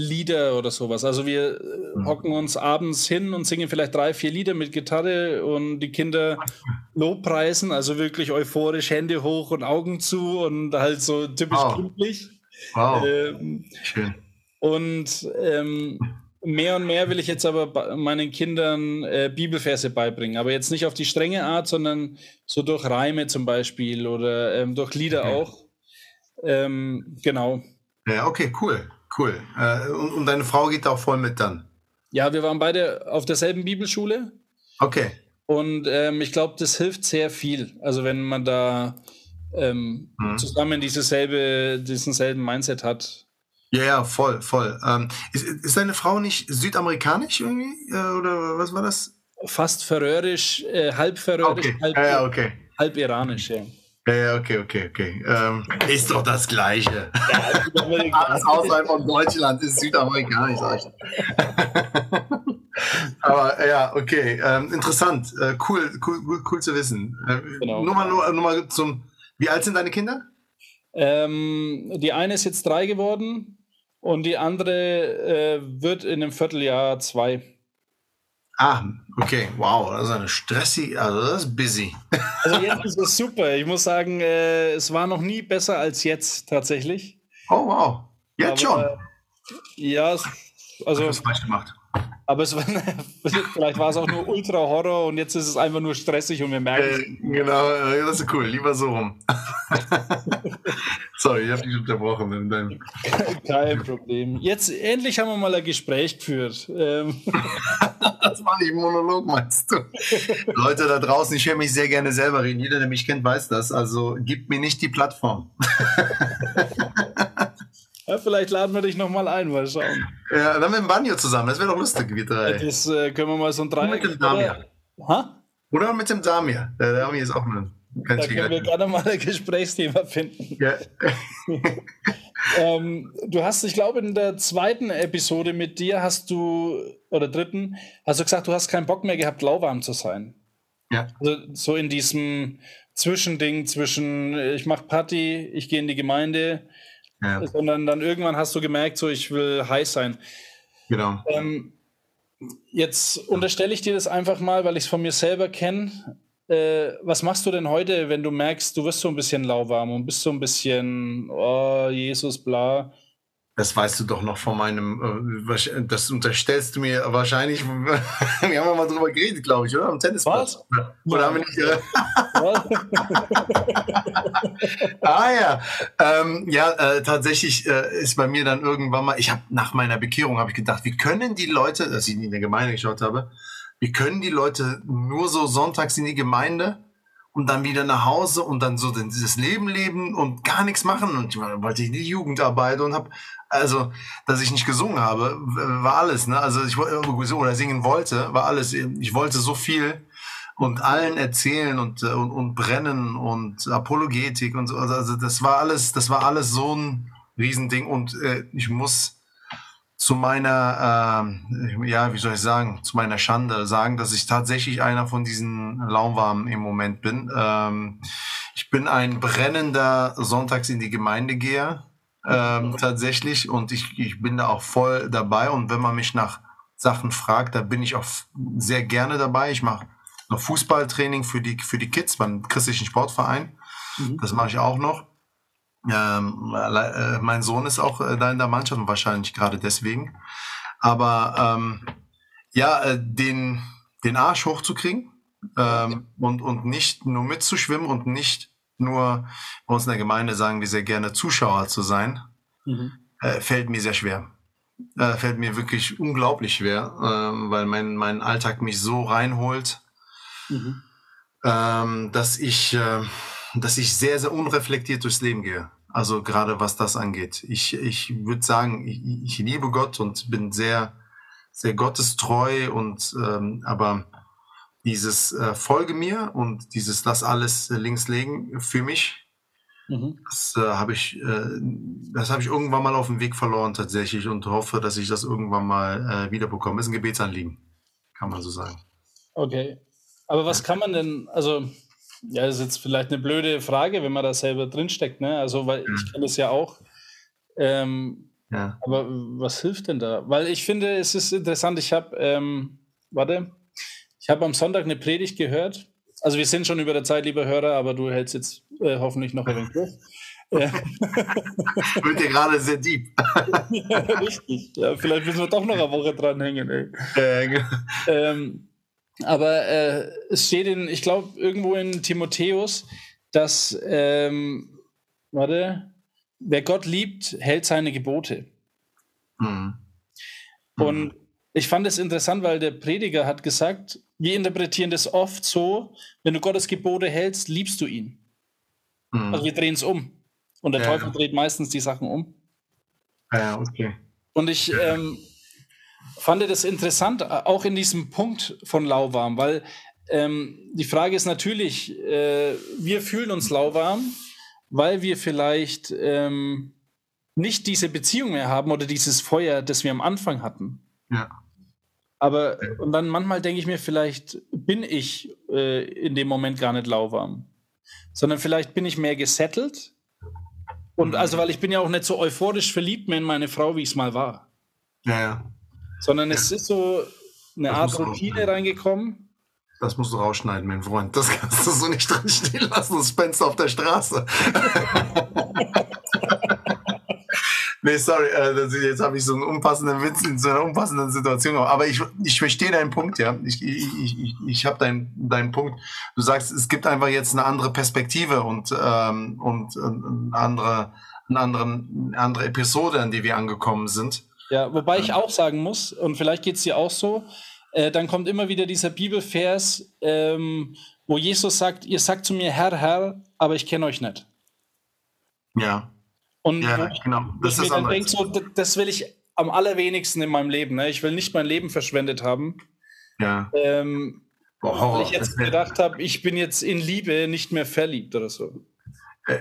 oder sowas. Also wir äh, mhm. hocken uns abends hin und singen vielleicht drei, vier Lieder mit Gitarre und die Kinder Lobpreisen, also wirklich euphorisch, Hände hoch und Augen zu und halt so typisch wow. kindlich. Wow. Ähm, Schön. Und ähm, mehr und mehr will ich jetzt aber meinen Kindern äh, Bibelverse beibringen, aber jetzt nicht auf die strenge Art, sondern so durch Reime zum Beispiel oder ähm, durch Lieder okay. auch. Ähm, genau. Ja, okay, cool. Cool. Äh, und, und, deine Frau geht auch voll mit dann? Ja, wir waren beide auf derselben Bibelschule. Okay. Und ähm, ich glaube, das hilft sehr viel. Also wenn man da ähm, mhm. zusammen dieses selbe, diesen selben Mindset hat. Ja, ja, voll, voll. Ähm, ist, ist deine Frau nicht südamerikanisch irgendwie? Äh, oder was war das? Fast färöisch, äh, halb färöisch, okay. halb, ja, okay. halb iranisch, ja. Ja, ja, okay, okay, okay. Ähm, ist doch das Gleiche. Ja, Alles außerhalb von Deutschland ist südamerikanisch. Aber ja, okay, ähm, interessant. Äh, cool, cool, cool zu wissen. Äh, genau. Nur mal, nur, nur mal zum. Wie alt sind deine Kinder? Ähm, die eine ist jetzt drei geworden und die andere äh, wird in einem Vierteljahr zwei. Ah, okay, wow, das ist eine stressige, also das ist busy. Also jetzt ist es super. Ich muss sagen, äh, es war noch nie besser als jetzt tatsächlich. Oh wow, jetzt Aber, schon. Äh, ja, also. Was falsch gemacht. Aber es war, vielleicht war es auch nur ultra Horror und jetzt ist es einfach nur stressig und wir merken. Äh, genau, äh, das ist cool. Lieber so rum. Sorry, ich habe dich unterbrochen. Kein Problem. Jetzt endlich haben wir mal ein Gespräch geführt. Ähm. das mache ich Monolog, meinst du? Leute da draußen, ich höre mich sehr gerne selber reden. Jeder, der mich kennt, weiß das. Also gib mir nicht die Plattform. Ja, vielleicht laden wir dich nochmal ein, mal schauen. Ja, dann mit dem Banjo zusammen, das wäre doch lustig, wir drei. Das äh, können wir mal so ein Dreieck... Mit dem Damir. Ha? Oder mit dem Damir. Der Damir ist auch ein da können wir gerne mal ein Gesprächsthema finden. Ja. ähm, du hast, ich glaube, in der zweiten Episode mit dir hast du, oder dritten, hast du gesagt, du hast keinen Bock mehr gehabt, lauwarm zu sein. Ja. Also so in diesem Zwischending zwischen, ich mache Party, ich gehe in die Gemeinde, ja. Sondern dann irgendwann hast du gemerkt, so ich will heiß sein. Genau. Ähm, jetzt unterstelle ich dir das einfach mal, weil ich es von mir selber kenne. Äh, was machst du denn heute, wenn du merkst, du wirst so ein bisschen lauwarm und bist so ein bisschen, oh, Jesus, bla. Das weißt du doch noch von meinem, äh, das unterstellst du mir wahrscheinlich, wir haben mal drüber geredet, glaube ich, oder? Am Tennisplatz. Was? Oder haben wir nicht, äh, ah ja, ähm, ja, äh, tatsächlich äh, ist bei mir dann irgendwann mal, ich habe nach meiner Bekehrung, habe ich gedacht, wie können die Leute, als ich in der Gemeinde geschaut habe, wie können die Leute nur so sonntags in die Gemeinde und dann wieder nach Hause und dann so dieses Leben leben und gar nichts machen. Und ich wollte in die Jugendarbeit und habe, also, dass ich nicht gesungen habe, war alles, ne? Also ich oder singen wollte, war alles. Ich wollte so viel und allen erzählen und, und, und brennen und Apologetik und so. Also das war alles, das war alles so ein Riesending und äh, ich muss zu meiner, äh, ja, wie soll ich sagen, zu meiner Schande sagen, dass ich tatsächlich einer von diesen Laumwarmen im Moment bin. Ähm, ich bin ein brennender Sonntags in die Gemeinde geher, ähm, tatsächlich, und ich, ich bin da auch voll dabei. Und wenn man mich nach Sachen fragt, da bin ich auch sehr gerne dabei. Ich mache noch Fußballtraining für die, für die Kids beim christlichen Sportverein. Mhm. Das mache ich auch noch. Ähm, äh, mein Sohn ist auch äh, da in der Mannschaft und wahrscheinlich gerade deswegen. Aber ähm, ja, äh, den, den Arsch hochzukriegen ähm, und, und nicht nur mitzuschwimmen und nicht nur bei uns in der Gemeinde sagen wir sehr gerne Zuschauer zu sein, mhm. äh, fällt mir sehr schwer. Fällt mir wirklich unglaublich schwer, äh, weil mein, mein Alltag mich so reinholt, mhm. ähm, dass ich dass ich sehr, sehr unreflektiert durchs Leben gehe. Also gerade was das angeht. Ich, ich würde sagen, ich, ich liebe Gott und bin sehr, sehr gottestreu und ähm, aber dieses äh, Folge mir und dieses das alles äh, links legen für mich. Mhm. Das äh, habe ich, äh, das habe ich irgendwann mal auf dem Weg verloren tatsächlich und hoffe, dass ich das irgendwann mal äh, wiederbekomme. Ist ein Gebetsanliegen, kann man so sagen. Okay. Aber was kann man denn, also, ja, das ist jetzt vielleicht eine blöde Frage, wenn man da selber drinsteckt, ne? Also, weil ich kenne das ja auch. Ähm, ja. Aber was hilft denn da? Weil ich finde, es ist interessant, ich habe, ähm, warte, ich habe am Sonntag eine Predigt gehört. Also wir sind schon über der Zeit, lieber Hörer, aber du hältst jetzt äh, hoffentlich noch ein wenig Wird dir gerade sehr deep. ja, richtig. Ja, vielleicht müssen wir doch noch eine Woche dranhängen. Ey. Genau. ähm, aber äh, es steht in, ich glaube, irgendwo in Timotheus, dass, ähm, warte, wer Gott liebt, hält seine Gebote. Mhm. Und ich fand es interessant, weil der Prediger hat gesagt, wir interpretieren das oft so, wenn du Gottes Gebote hältst, liebst du ihn. Mhm. Also wir drehen es um. Und der ja. Teufel dreht meistens die Sachen um. Ja, okay. Und ich ähm, fand das interessant, auch in diesem Punkt von lauwarm, weil ähm, die Frage ist natürlich, äh, wir fühlen uns lauwarm, weil wir vielleicht ähm, nicht diese Beziehung mehr haben oder dieses Feuer, das wir am Anfang hatten. Ja. Aber und dann manchmal denke ich mir, vielleicht bin ich äh, in dem Moment gar nicht lauwarm, sondern vielleicht bin ich mehr gesettelt. Und mhm. also, weil ich bin ja auch nicht so euphorisch verliebt mehr in meine Frau, wie ich es mal war. Ja, ja. Sondern es ist so eine das Art Routine reingekommen. Das musst du rausschneiden, mein Freund. Das kannst du so nicht drinstehen lassen, das Spencer auf der Straße. nee, sorry, äh, jetzt habe ich so einen unpassenden Witz in so einer unpassenden Situation. Aber ich, ich verstehe deinen Punkt, ja. Ich, ich, ich, ich habe deinen deinen Punkt. Du sagst, es gibt einfach jetzt eine andere Perspektive und, ähm, und, eine andere, eine anderen, eine andere Episode, an die wir angekommen sind. Ja, wobei ich auch sagen muss, und vielleicht geht es dir auch so, äh, dann kommt immer wieder dieser Bibelvers, ähm, wo Jesus sagt, ihr sagt zu mir Herr, Herr, aber ich kenne euch nicht. Ja. Und ja, genau. das ich mir dann denke, so, das will ich am allerwenigsten in meinem Leben. Ne? Ich will nicht mein Leben verschwendet haben. Ja. Ähm, Boah, weil ich jetzt gedacht habe, ich bin jetzt in Liebe nicht mehr verliebt oder so. Äh,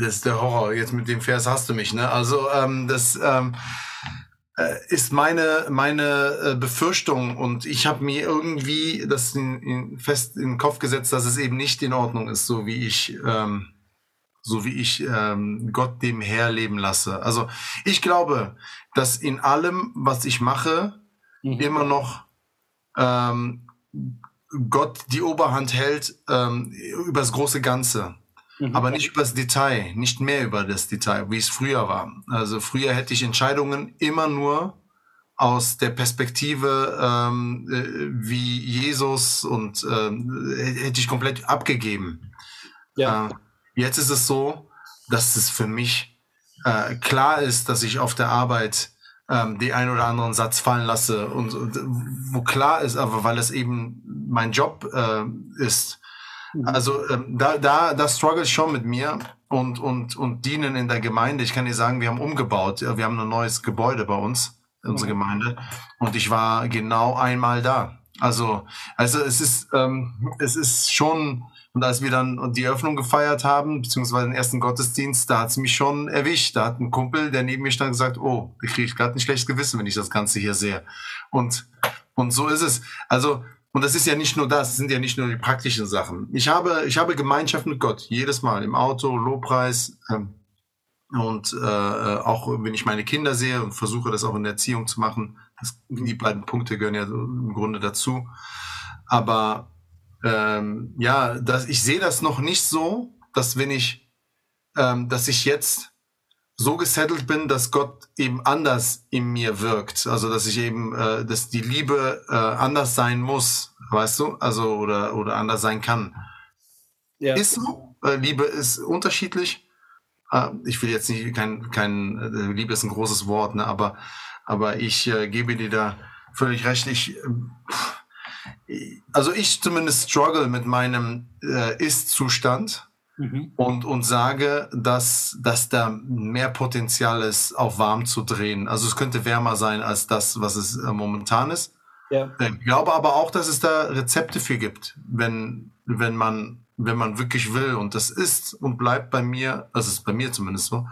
das ist der Horror. Jetzt mit dem Vers hast du mich. Ne? Also ähm, das. Ähm, äh, ist meine meine äh, Befürchtung und ich habe mir irgendwie das in, in, fest in den Kopf gesetzt, dass es eben nicht in Ordnung ist, so wie ich ähm, so wie ich ähm, Gott dem Herr leben lasse. Also ich glaube, dass in allem, was ich mache, mhm. immer noch ähm, Gott die Oberhand hält ähm, über das große Ganze. Mhm. Aber nicht über das Detail, nicht mehr über das Detail, wie es früher war. Also früher hätte ich Entscheidungen immer nur aus der Perspektive ähm, äh, wie Jesus und ähm, hätte ich komplett abgegeben. Ja. Äh, jetzt ist es so, dass es für mich äh, klar ist, dass ich auf der Arbeit ähm, die ein oder anderen Satz fallen lasse und, und wo klar ist, aber weil es eben mein Job äh, ist. Also ähm, da, da, da struggle ich schon mit mir und, und, und dienen in der Gemeinde. Ich kann dir sagen, wir haben umgebaut. Wir haben ein neues Gebäude bei uns, unsere mhm. Gemeinde. Und ich war genau einmal da. Also, also es ist, ähm, es ist schon, und als wir dann die Eröffnung gefeiert haben, beziehungsweise den ersten Gottesdienst, da hat es mich schon erwischt. Da hat ein Kumpel, der neben mir stand, gesagt, oh, ich kriege gerade ein schlechtes Gewissen, wenn ich das Ganze hier sehe. Und, und so ist es. Also und das ist ja nicht nur das, das sind ja nicht nur die praktischen Sachen. Ich habe, ich habe Gemeinschaft mit Gott, jedes Mal im Auto, Lobpreis. Ähm, und äh, auch wenn ich meine Kinder sehe und versuche das auch in der Erziehung zu machen, das, die beiden Punkte gehören ja im Grunde dazu. Aber ähm, ja, das, ich sehe das noch nicht so, dass wenn ich, ähm, dass ich jetzt so gesettelt bin, dass Gott eben anders in mir wirkt. Also dass ich eben, äh, dass die Liebe äh, anders sein muss, weißt du? Also oder oder anders sein kann. Ja. Ist so. Äh, Liebe ist unterschiedlich. Äh, ich will jetzt nicht kein kein äh, Liebe ist ein großes Wort, ne? Aber aber ich äh, gebe dir da völlig recht. Ich äh, also ich zumindest struggle mit meinem Ist-Zustand mhm. und, und sage, dass, dass da mehr Potenzial ist, auf warm zu drehen. Also es könnte wärmer sein als das, was es äh, momentan ist. Ja. Ich glaube aber auch, dass es da Rezepte für gibt, wenn, wenn man, wenn man wirklich will. Und das ist und bleibt bei mir, also ist bei mir zumindest so,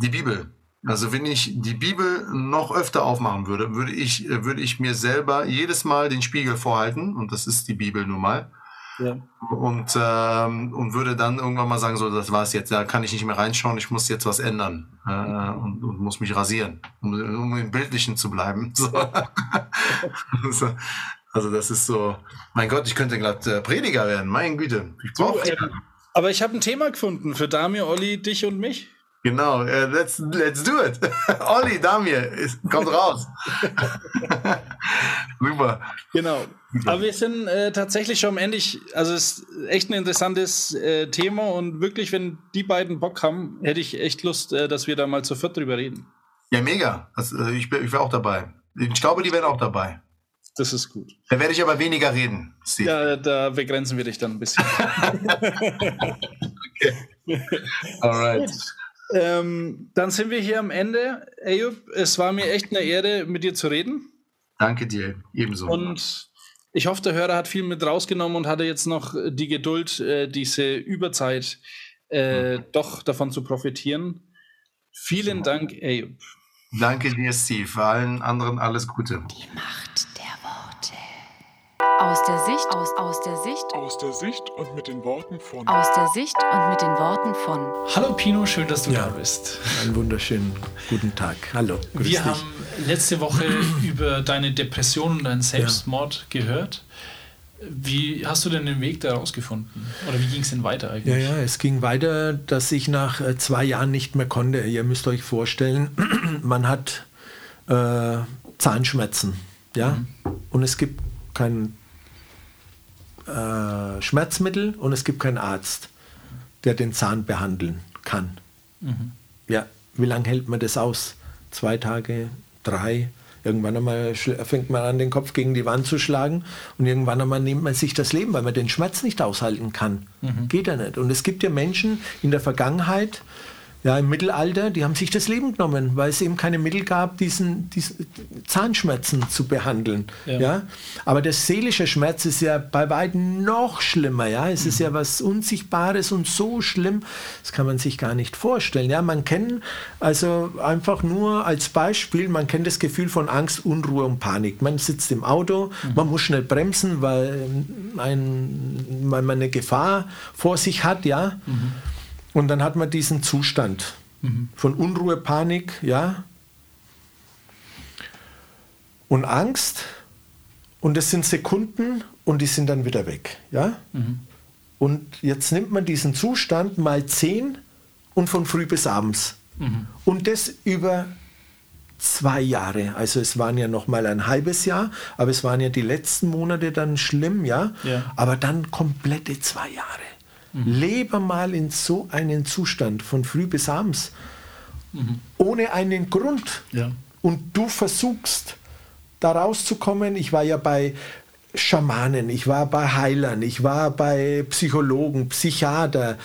die Bibel. Also wenn ich die Bibel noch öfter aufmachen würde, würde ich, würde ich mir selber jedes Mal den Spiegel vorhalten, und das ist die Bibel nun mal. Ja. Und, ähm, und würde dann irgendwann mal sagen, so, das war's jetzt, da kann ich nicht mehr reinschauen, ich muss jetzt was ändern äh, und, und muss mich rasieren, um, um im Bildlichen zu bleiben. So. also, also das ist so, mein Gott, ich könnte gerade äh, Prediger werden, mein Güte. Ich brauche. Ähm, aber ich habe ein Thema gefunden für Damir, Olli, dich und mich. Genau, uh, let's, let's do it. Olli, Damir, kommt raus. Super. Genau. Aber wir sind äh, tatsächlich schon am Ende. Ich, also es ist echt ein interessantes äh, Thema und wirklich, wenn die beiden Bock haben, hätte ich echt Lust, äh, dass wir da mal zu viert drüber reden. Ja, mega. Das, äh, ich, ich wäre auch dabei. Ich glaube, die wären auch dabei. Das ist gut. Da werde ich aber weniger reden, Steve. Ja, da begrenzen wir dich dann ein bisschen. okay. Alright. Ähm, dann sind wir hier am Ende. Ayub, es war mir echt eine Ehre, mit dir zu reden. Danke dir, ebenso. Und ich hoffe, der Hörer hat viel mit rausgenommen und hatte jetzt noch die Geduld, äh, diese Überzeit äh, mhm. doch davon zu profitieren. Vielen Dank, Ayub. Danke dir, Steve. Allen anderen alles Gute. Die Macht aus der Sicht, aus, aus der Sicht, aus der Sicht und mit den Worten von. Aus der Sicht und mit den Worten von. Hallo Pino, schön, dass du ja, da bist. Einen wunderschönen guten Tag. Hallo. Wir dich. haben letzte Woche über deine Depression und deinen Selbstmord ja. gehört. Wie hast du denn den Weg daraus gefunden? Oder wie ging es denn weiter eigentlich? Ja, ja, es ging weiter, dass ich nach äh, zwei Jahren nicht mehr konnte. Ihr müsst euch vorstellen, man hat äh, Zahnschmerzen. Ja? Mhm. Und es gibt keinen äh, Schmerzmittel und es gibt keinen Arzt, der den Zahn behandeln kann. Mhm. Ja, wie lange hält man das aus? Zwei Tage, drei? Irgendwann einmal fängt man an, den Kopf gegen die Wand zu schlagen und irgendwann einmal nimmt man sich das Leben, weil man den Schmerz nicht aushalten kann. Mhm. Geht ja nicht. Und es gibt ja Menschen in der Vergangenheit, ja, im Mittelalter, die haben sich das Leben genommen, weil es eben keine Mittel gab, diesen, diesen Zahnschmerzen zu behandeln. Ja. ja. Aber der seelische Schmerz ist ja bei weitem noch schlimmer. Ja, es mhm. ist ja was Unsichtbares und so schlimm, das kann man sich gar nicht vorstellen. Ja, man kennt also einfach nur als Beispiel, man kennt das Gefühl von Angst, Unruhe und Panik. Man sitzt im Auto, mhm. man muss schnell bremsen, weil, ein, weil man eine Gefahr vor sich hat. Ja. Mhm. Und dann hat man diesen Zustand mhm. von Unruhe, Panik, ja, und Angst. Und das sind Sekunden und die sind dann wieder weg, ja. Mhm. Und jetzt nimmt man diesen Zustand mal zehn und von früh bis abends. Mhm. Und das über zwei Jahre. Also es waren ja noch mal ein halbes Jahr, aber es waren ja die letzten Monate dann schlimm, ja. ja. Aber dann komplette zwei Jahre. Mhm. Lebe mal in so einen Zustand von früh bis abends, mhm. ohne einen Grund. Ja. Und du versuchst, da rauszukommen. Ich war ja bei Schamanen, ich war bei Heilern, ich war bei Psychologen, Psychiater.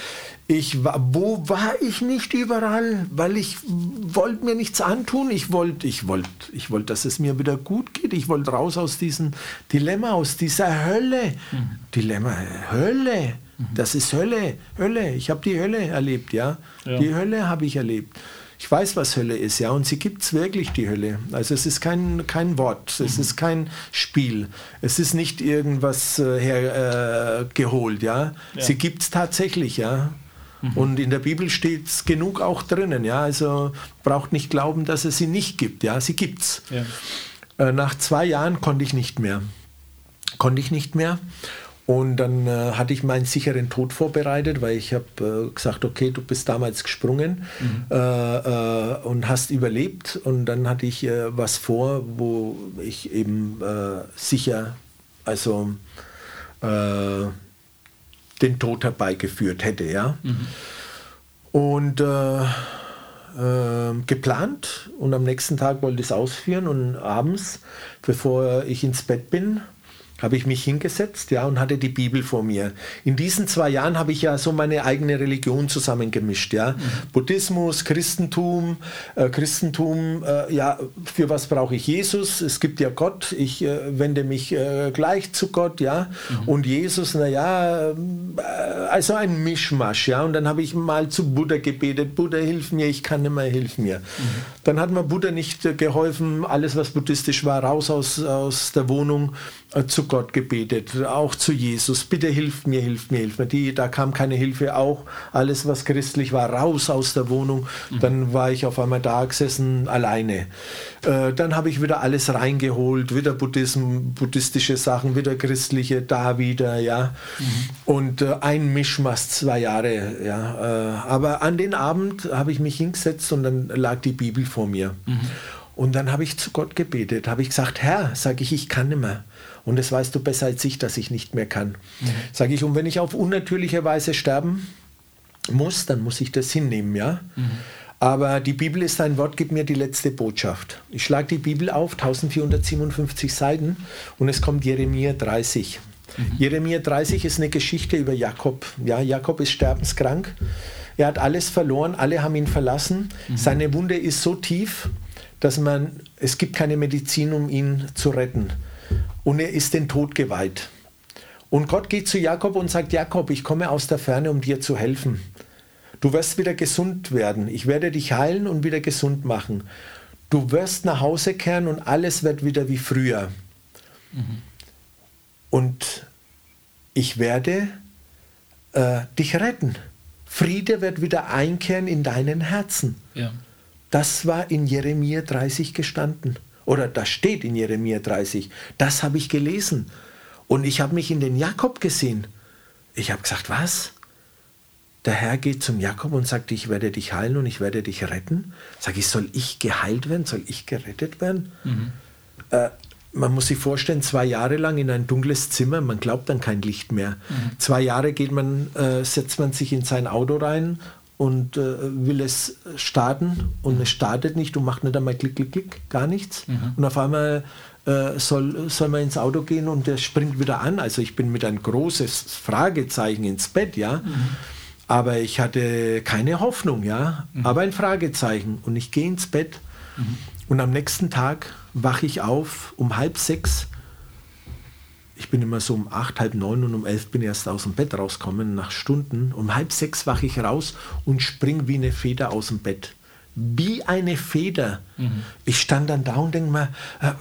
Ich war, wo war ich nicht überall? Weil ich wollte mir nichts antun. Ich wollte, ich wollte, ich wollte, dass es mir wieder gut geht. Ich wollte raus aus diesem Dilemma, aus dieser Hölle. Mhm. Dilemma, Hölle. Das ist Hölle, Hölle. Ich habe die Hölle erlebt, ja. ja. Die Hölle habe ich erlebt. Ich weiß, was Hölle ist, ja, und sie gibt es wirklich, die Hölle. Also es ist kein, kein Wort, es mhm. ist kein Spiel, es ist nicht irgendwas äh, hergeholt, äh, ja? ja. Sie gibt es tatsächlich, ja. Mhm. Und in der Bibel steht es genug auch drinnen, ja. Also braucht nicht glauben, dass es sie nicht gibt, ja. Sie gibt's. Ja. Äh, nach zwei Jahren konnte ich nicht mehr. Konnte ich nicht mehr. Und dann äh, hatte ich meinen sicheren Tod vorbereitet, weil ich habe äh, gesagt, okay, du bist damals gesprungen mhm. äh, äh und hast überlebt. Und dann hatte ich äh, was vor, wo ich eben äh, sicher, also den Tod herbeigeführt hätte, ja. Mhm. Und geplant und am nächsten Tag wollte ich es ausführen und abends, bevor ich ins Bett bin, habe ich mich hingesetzt ja, und hatte die Bibel vor mir. In diesen zwei Jahren habe ich ja so meine eigene Religion zusammengemischt. Ja. Mhm. Buddhismus, Christentum, äh, Christentum, äh, ja, für was brauche ich Jesus? Es gibt ja Gott, ich äh, wende mich äh, gleich zu Gott, ja. Mhm. Und Jesus, naja, äh, also ein Mischmasch, ja. Und dann habe ich mal zu Buddha gebetet, Buddha, hilf mir, ich kann nicht mehr, hilf mir. Mhm. Dann hat mir Buddha nicht äh, geholfen, alles was buddhistisch war, raus aus, aus der Wohnung zu Gott gebetet, auch zu Jesus. Bitte hilf mir, hilf mir, hilf mir. Die, da kam keine Hilfe, auch alles, was christlich war, raus aus der Wohnung. Mhm. Dann war ich auf einmal da gesessen, alleine. Äh, dann habe ich wieder alles reingeholt, wieder Buddhism, buddhistische Sachen, wieder christliche, da wieder, ja. Mhm. Und äh, ein Mischmasch, zwei Jahre, ja. Äh, aber an den Abend habe ich mich hingesetzt und dann lag die Bibel vor mir. Mhm. Und dann habe ich zu Gott gebetet, habe ich gesagt, Herr, sage ich, ich kann nicht mehr. Und das weißt du besser als ich, dass ich nicht mehr kann. Mhm. Sage ich, und wenn ich auf unnatürliche Weise sterben muss, dann muss ich das hinnehmen, ja. Mhm. Aber die Bibel ist ein Wort, gib mir die letzte Botschaft. Ich schlage die Bibel auf, 1457 Seiten, und es kommt Jeremia 30. Mhm. Jeremia 30 ist eine Geschichte über Jakob. Ja, Jakob ist sterbenskrank. Er hat alles verloren, alle haben ihn verlassen. Mhm. Seine Wunde ist so tief, dass man, es gibt keine Medizin, um ihn zu retten und er ist den Tod geweiht. Und Gott geht zu Jakob und sagt, Jakob, ich komme aus der Ferne, um dir zu helfen. Du wirst wieder gesund werden. Ich werde dich heilen und wieder gesund machen. Du wirst nach Hause kehren und alles wird wieder wie früher. Mhm. Und ich werde äh, dich retten. Friede wird wieder einkehren in deinen Herzen. Ja. Das war in Jeremia 30 gestanden. Oder das steht in Jeremia 30. Das habe ich gelesen. Und ich habe mich in den Jakob gesehen. Ich habe gesagt, was? Der Herr geht zum Jakob und sagt, ich werde dich heilen und ich werde dich retten. Sag ich, soll ich geheilt werden? Soll ich gerettet werden? Mhm. Äh, man muss sich vorstellen, zwei Jahre lang in ein dunkles Zimmer, man glaubt an kein Licht mehr. Mhm. Zwei Jahre geht man, äh, setzt man sich in sein Auto rein und äh, will es starten und es startet nicht und macht nicht einmal klick, klick, klick, gar nichts. Mhm. Und auf einmal äh, soll, soll man ins Auto gehen und der springt wieder an. Also ich bin mit ein großes Fragezeichen ins Bett, ja. Mhm. Aber ich hatte keine Hoffnung, ja. Mhm. Aber ein Fragezeichen. Und ich gehe ins Bett mhm. und am nächsten Tag wache ich auf um halb sechs ich bin immer so um acht, halb neun und um elf bin ich erst aus dem Bett rausgekommen, nach Stunden. Um halb sechs wache ich raus und spring wie eine Feder aus dem Bett. Wie eine Feder. Mhm. Ich stand dann da und denke mir, äh, äh,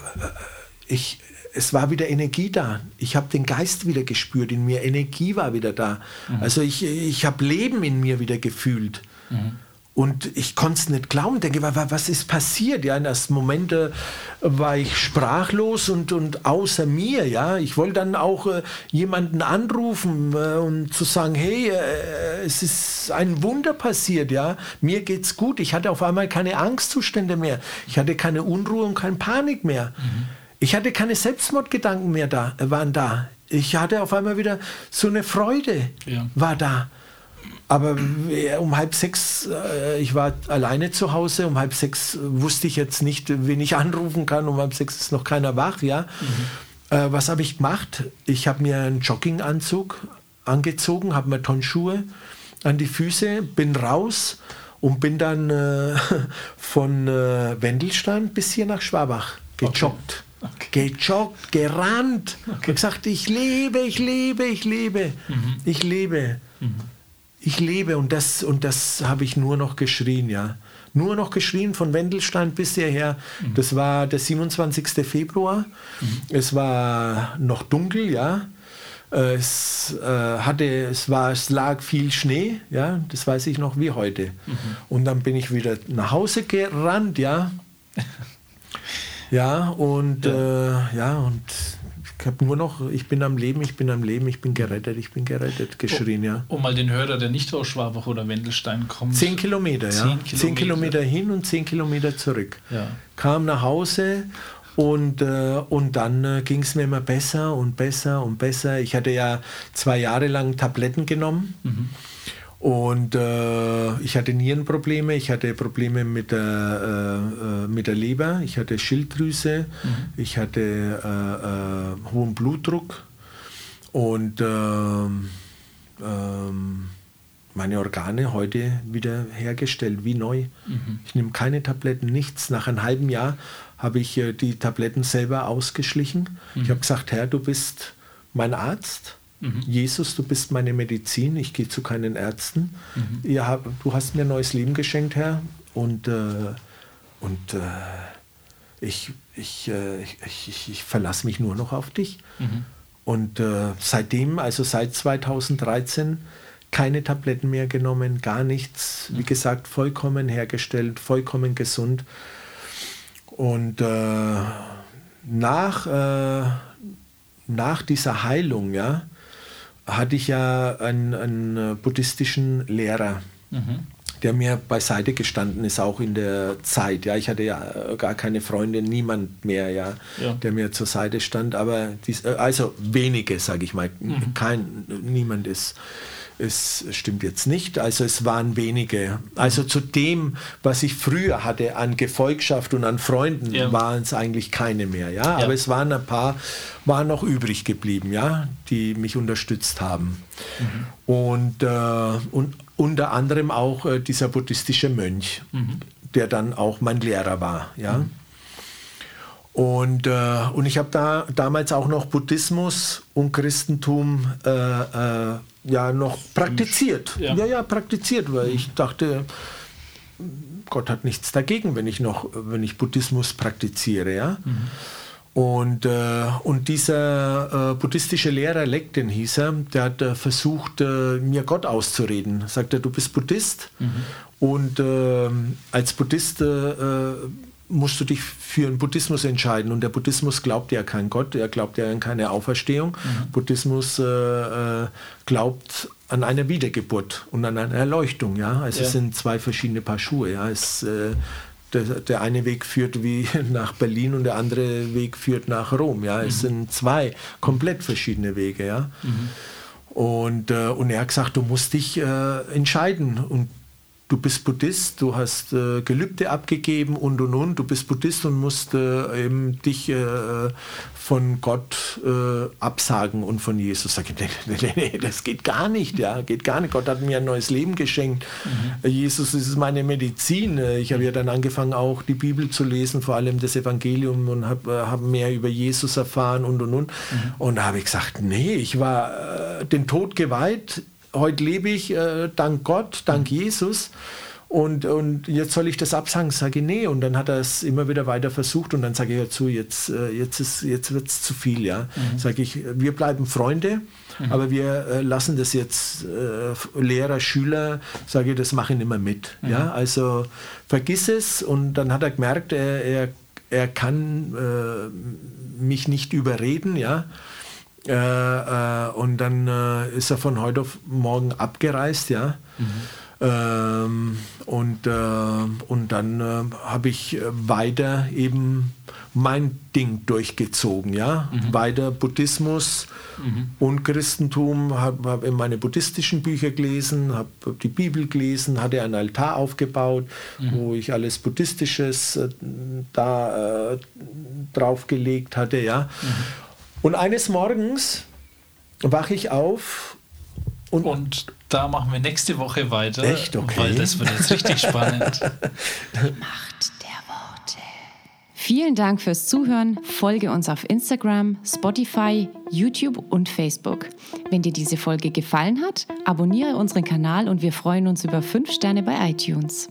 ich, es war wieder Energie da. Ich habe den Geist wieder gespürt in mir. Energie war wieder da. Mhm. Also ich, ich habe Leben in mir wieder gefühlt. Mhm. Und ich konnte es nicht glauben, denke, was ist passiert? Ja, in ersten Momente war ich sprachlos und, und außer mir. Ja, ich wollte dann auch äh, jemanden anrufen äh, und zu sagen, hey, äh, es ist ein Wunder passiert. Ja, mir geht's gut. Ich hatte auf einmal keine Angstzustände mehr. Ich hatte keine Unruhe und keine Panik mehr. Mhm. Ich hatte keine Selbstmordgedanken mehr da, waren da. Ich hatte auf einmal wieder so eine Freude, ja. war da. Aber um halb sechs, äh, ich war alleine zu Hause, um halb sechs wusste ich jetzt nicht, wen ich anrufen kann, um halb sechs ist noch keiner wach, ja. Mhm. Äh, was habe ich gemacht? Ich habe mir einen Jogginganzug angezogen, habe mir Tonschuhe an die Füße, bin raus und bin dann äh, von äh, Wendelstein bis hier nach Schwabach gejoggt. Okay. Okay. Gejoggt, gerannt okay. und gesagt, ich lebe, ich lebe, ich lebe, mhm. ich lebe. Mhm ich lebe und das, und das habe ich nur noch geschrien, ja. Nur noch geschrien von Wendelstein bis hierher. Mhm. Das war der 27. Februar. Mhm. Es war noch dunkel, ja. Es, äh, hatte, es, war, es lag viel Schnee, ja, das weiß ich noch wie heute. Mhm. Und dann bin ich wieder nach Hause gerannt, ja. ja, und ja, äh, ja und ich habe nur noch, ich bin am Leben, ich bin am Leben, ich bin gerettet, ich bin gerettet, geschrien, oh, ja. Um mal den Hörer, der nicht aus Schwabach oder Wendelstein kommt. Zehn Kilometer, zehn ja. Kilometer. Zehn Kilometer hin und zehn Kilometer zurück. Ja. Kam nach Hause und, äh, und dann äh, ging es mir immer besser und besser und besser. Ich hatte ja zwei Jahre lang Tabletten genommen. Mhm. Und äh, ich hatte Nierenprobleme, ich hatte Probleme mit der, äh, äh mit der Leber, ich hatte Schilddrüse, mhm. ich hatte äh, äh hohen Blutdruck und ähm, ähm, meine Organe heute wieder hergestellt, wie neu. Mhm. Ich nehme keine Tabletten, nichts. Nach einem halben Jahr habe ich äh, die Tabletten selber ausgeschlichen. Mhm. Ich habe gesagt, Herr, du bist mein Arzt Mhm. Jesus, du bist meine Medizin, ich gehe zu keinen Ärzten. Mhm. Ja, du hast mir ein neues Leben geschenkt, Herr. Und, äh, und äh, ich, ich, äh, ich, ich, ich verlasse mich nur noch auf dich. Mhm. Und äh, seitdem, also seit 2013, keine Tabletten mehr genommen, gar nichts. Wie mhm. gesagt, vollkommen hergestellt, vollkommen gesund. Und äh, nach, äh, nach dieser Heilung, ja, hatte ich ja einen, einen buddhistischen Lehrer, mhm. der mir beiseite gestanden ist, auch in der Zeit. Ja, ich hatte ja gar keine Freunde, niemand mehr, ja, ja. der mir zur Seite stand. Aber dies, also wenige, sage ich mal, mhm. kein, niemand ist es stimmt jetzt nicht. Also es waren wenige. Also zu dem, was ich früher hatte an Gefolgschaft und an Freunden, ja. waren es eigentlich keine mehr. Ja? ja? aber es waren ein paar, waren noch übrig geblieben, ja, die mich unterstützt haben. Mhm. Und, äh, und unter anderem auch äh, dieser buddhistische Mönch, mhm. der dann auch mein Lehrer war, ja. Mhm. Und, äh, und ich habe da damals auch noch Buddhismus und Christentum äh, äh, ja noch praktiziert. Ja. ja, ja, praktiziert, weil ich dachte, Gott hat nichts dagegen, wenn ich noch, wenn ich Buddhismus praktiziere, ja. Mhm. Und, äh, und dieser äh, buddhistische Lehrer, Lekten hieß er, der hat äh, versucht, mir Gott auszureden. Sagt er, du bist Buddhist mhm. und ähm, als Buddhist musst du dich für den Buddhismus entscheiden. Und der Buddhismus glaubt ja kein Gott, er glaubt ja an keine Auferstehung. Mhm. Buddhismus äh, äh, glaubt an eine Wiedergeburt und an eine Erleuchtung. Ja? Also ja. es sind zwei verschiedene Paar Schuhe. Ja? Es, äh, der, der, eine Weg führt wie nach Berlin und der andere Weg führt nach Rom. Ja? Es mhm. sind zwei komplett verschiedene Wege. Ja? Mhm. Und, äh, und er hat gesagt, du musst dich äh, entscheiden. Und du bist Buddhist, du hast äh, Gelübde abgegeben und und und, du bist Buddhist und musst äh, eben dich äh, von Gott äh, absagen und von Jesus. Sag ich, nee, nee, nee, das geht gar nicht, ja, geht gar nicht. Gott hat mir ein neues Leben geschenkt. Mhm. Jesus ist meine Medizin. Ich habe ja dann angefangen auch die Bibel zu lesen, vor allem das Evangelium und habe äh, hab mehr über Jesus erfahren und und und. Mhm. Und da habe ich gesagt, nee, ich war äh, den Tod geweiht heute lebe ich äh, dank Gott, dank mhm. Jesus. Und, und jetzt soll ich das absagen, sage ich, nee. Und dann hat er es immer wieder weiter versucht und dann sage ich dazu, jetzt, äh, jetzt, jetzt wird es zu viel. Ja? Mhm. Sage ich, wir bleiben Freunde, mhm. aber wir äh, lassen das jetzt, äh, Lehrer, Schüler, sage ich, das mache ich nicht mehr mit. Mhm. Ja? Also vergiss es. Und dann hat er gemerkt, er, er, er kann äh, mich nicht überreden. Ja? Äh, äh, und dann äh, ist er von heute auf morgen abgereist, ja. Mhm. Ähm, und, äh, und dann äh, habe ich weiter eben mein Ding durchgezogen, ja. Mhm. Weiter Buddhismus mhm. und Christentum, habe hab meine buddhistischen Bücher gelesen, habe die Bibel gelesen, hatte einen Altar aufgebaut, mhm. wo ich alles Buddhistisches äh, da draufgelegt hatte, ja. Und eines Morgens wache ich auf und, und da machen wir nächste Woche weiter. Echt? Okay. Weil das wird jetzt richtig spannend. Die Macht der Worte. Vielen Dank fürs Zuhören. Folge uns auf Instagram, Spotify, YouTube und Facebook. Wenn dir diese Folge gefallen hat, abonniere unseren Kanal und wir freuen uns über 5 Sterne bei iTunes.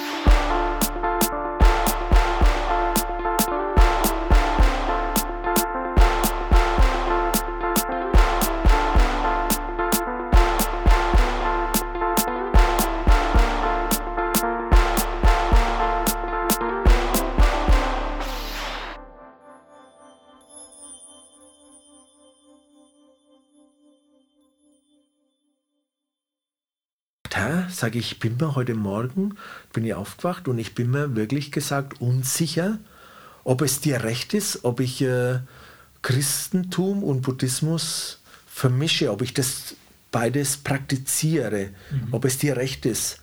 Sage ich, bin mir heute Morgen, bin ich aufgewacht und ich bin mir wirklich gesagt unsicher, ob es dir recht ist, ob ich äh, Christentum und Buddhismus vermische, ob ich das beides praktiziere, mhm. ob es dir recht ist.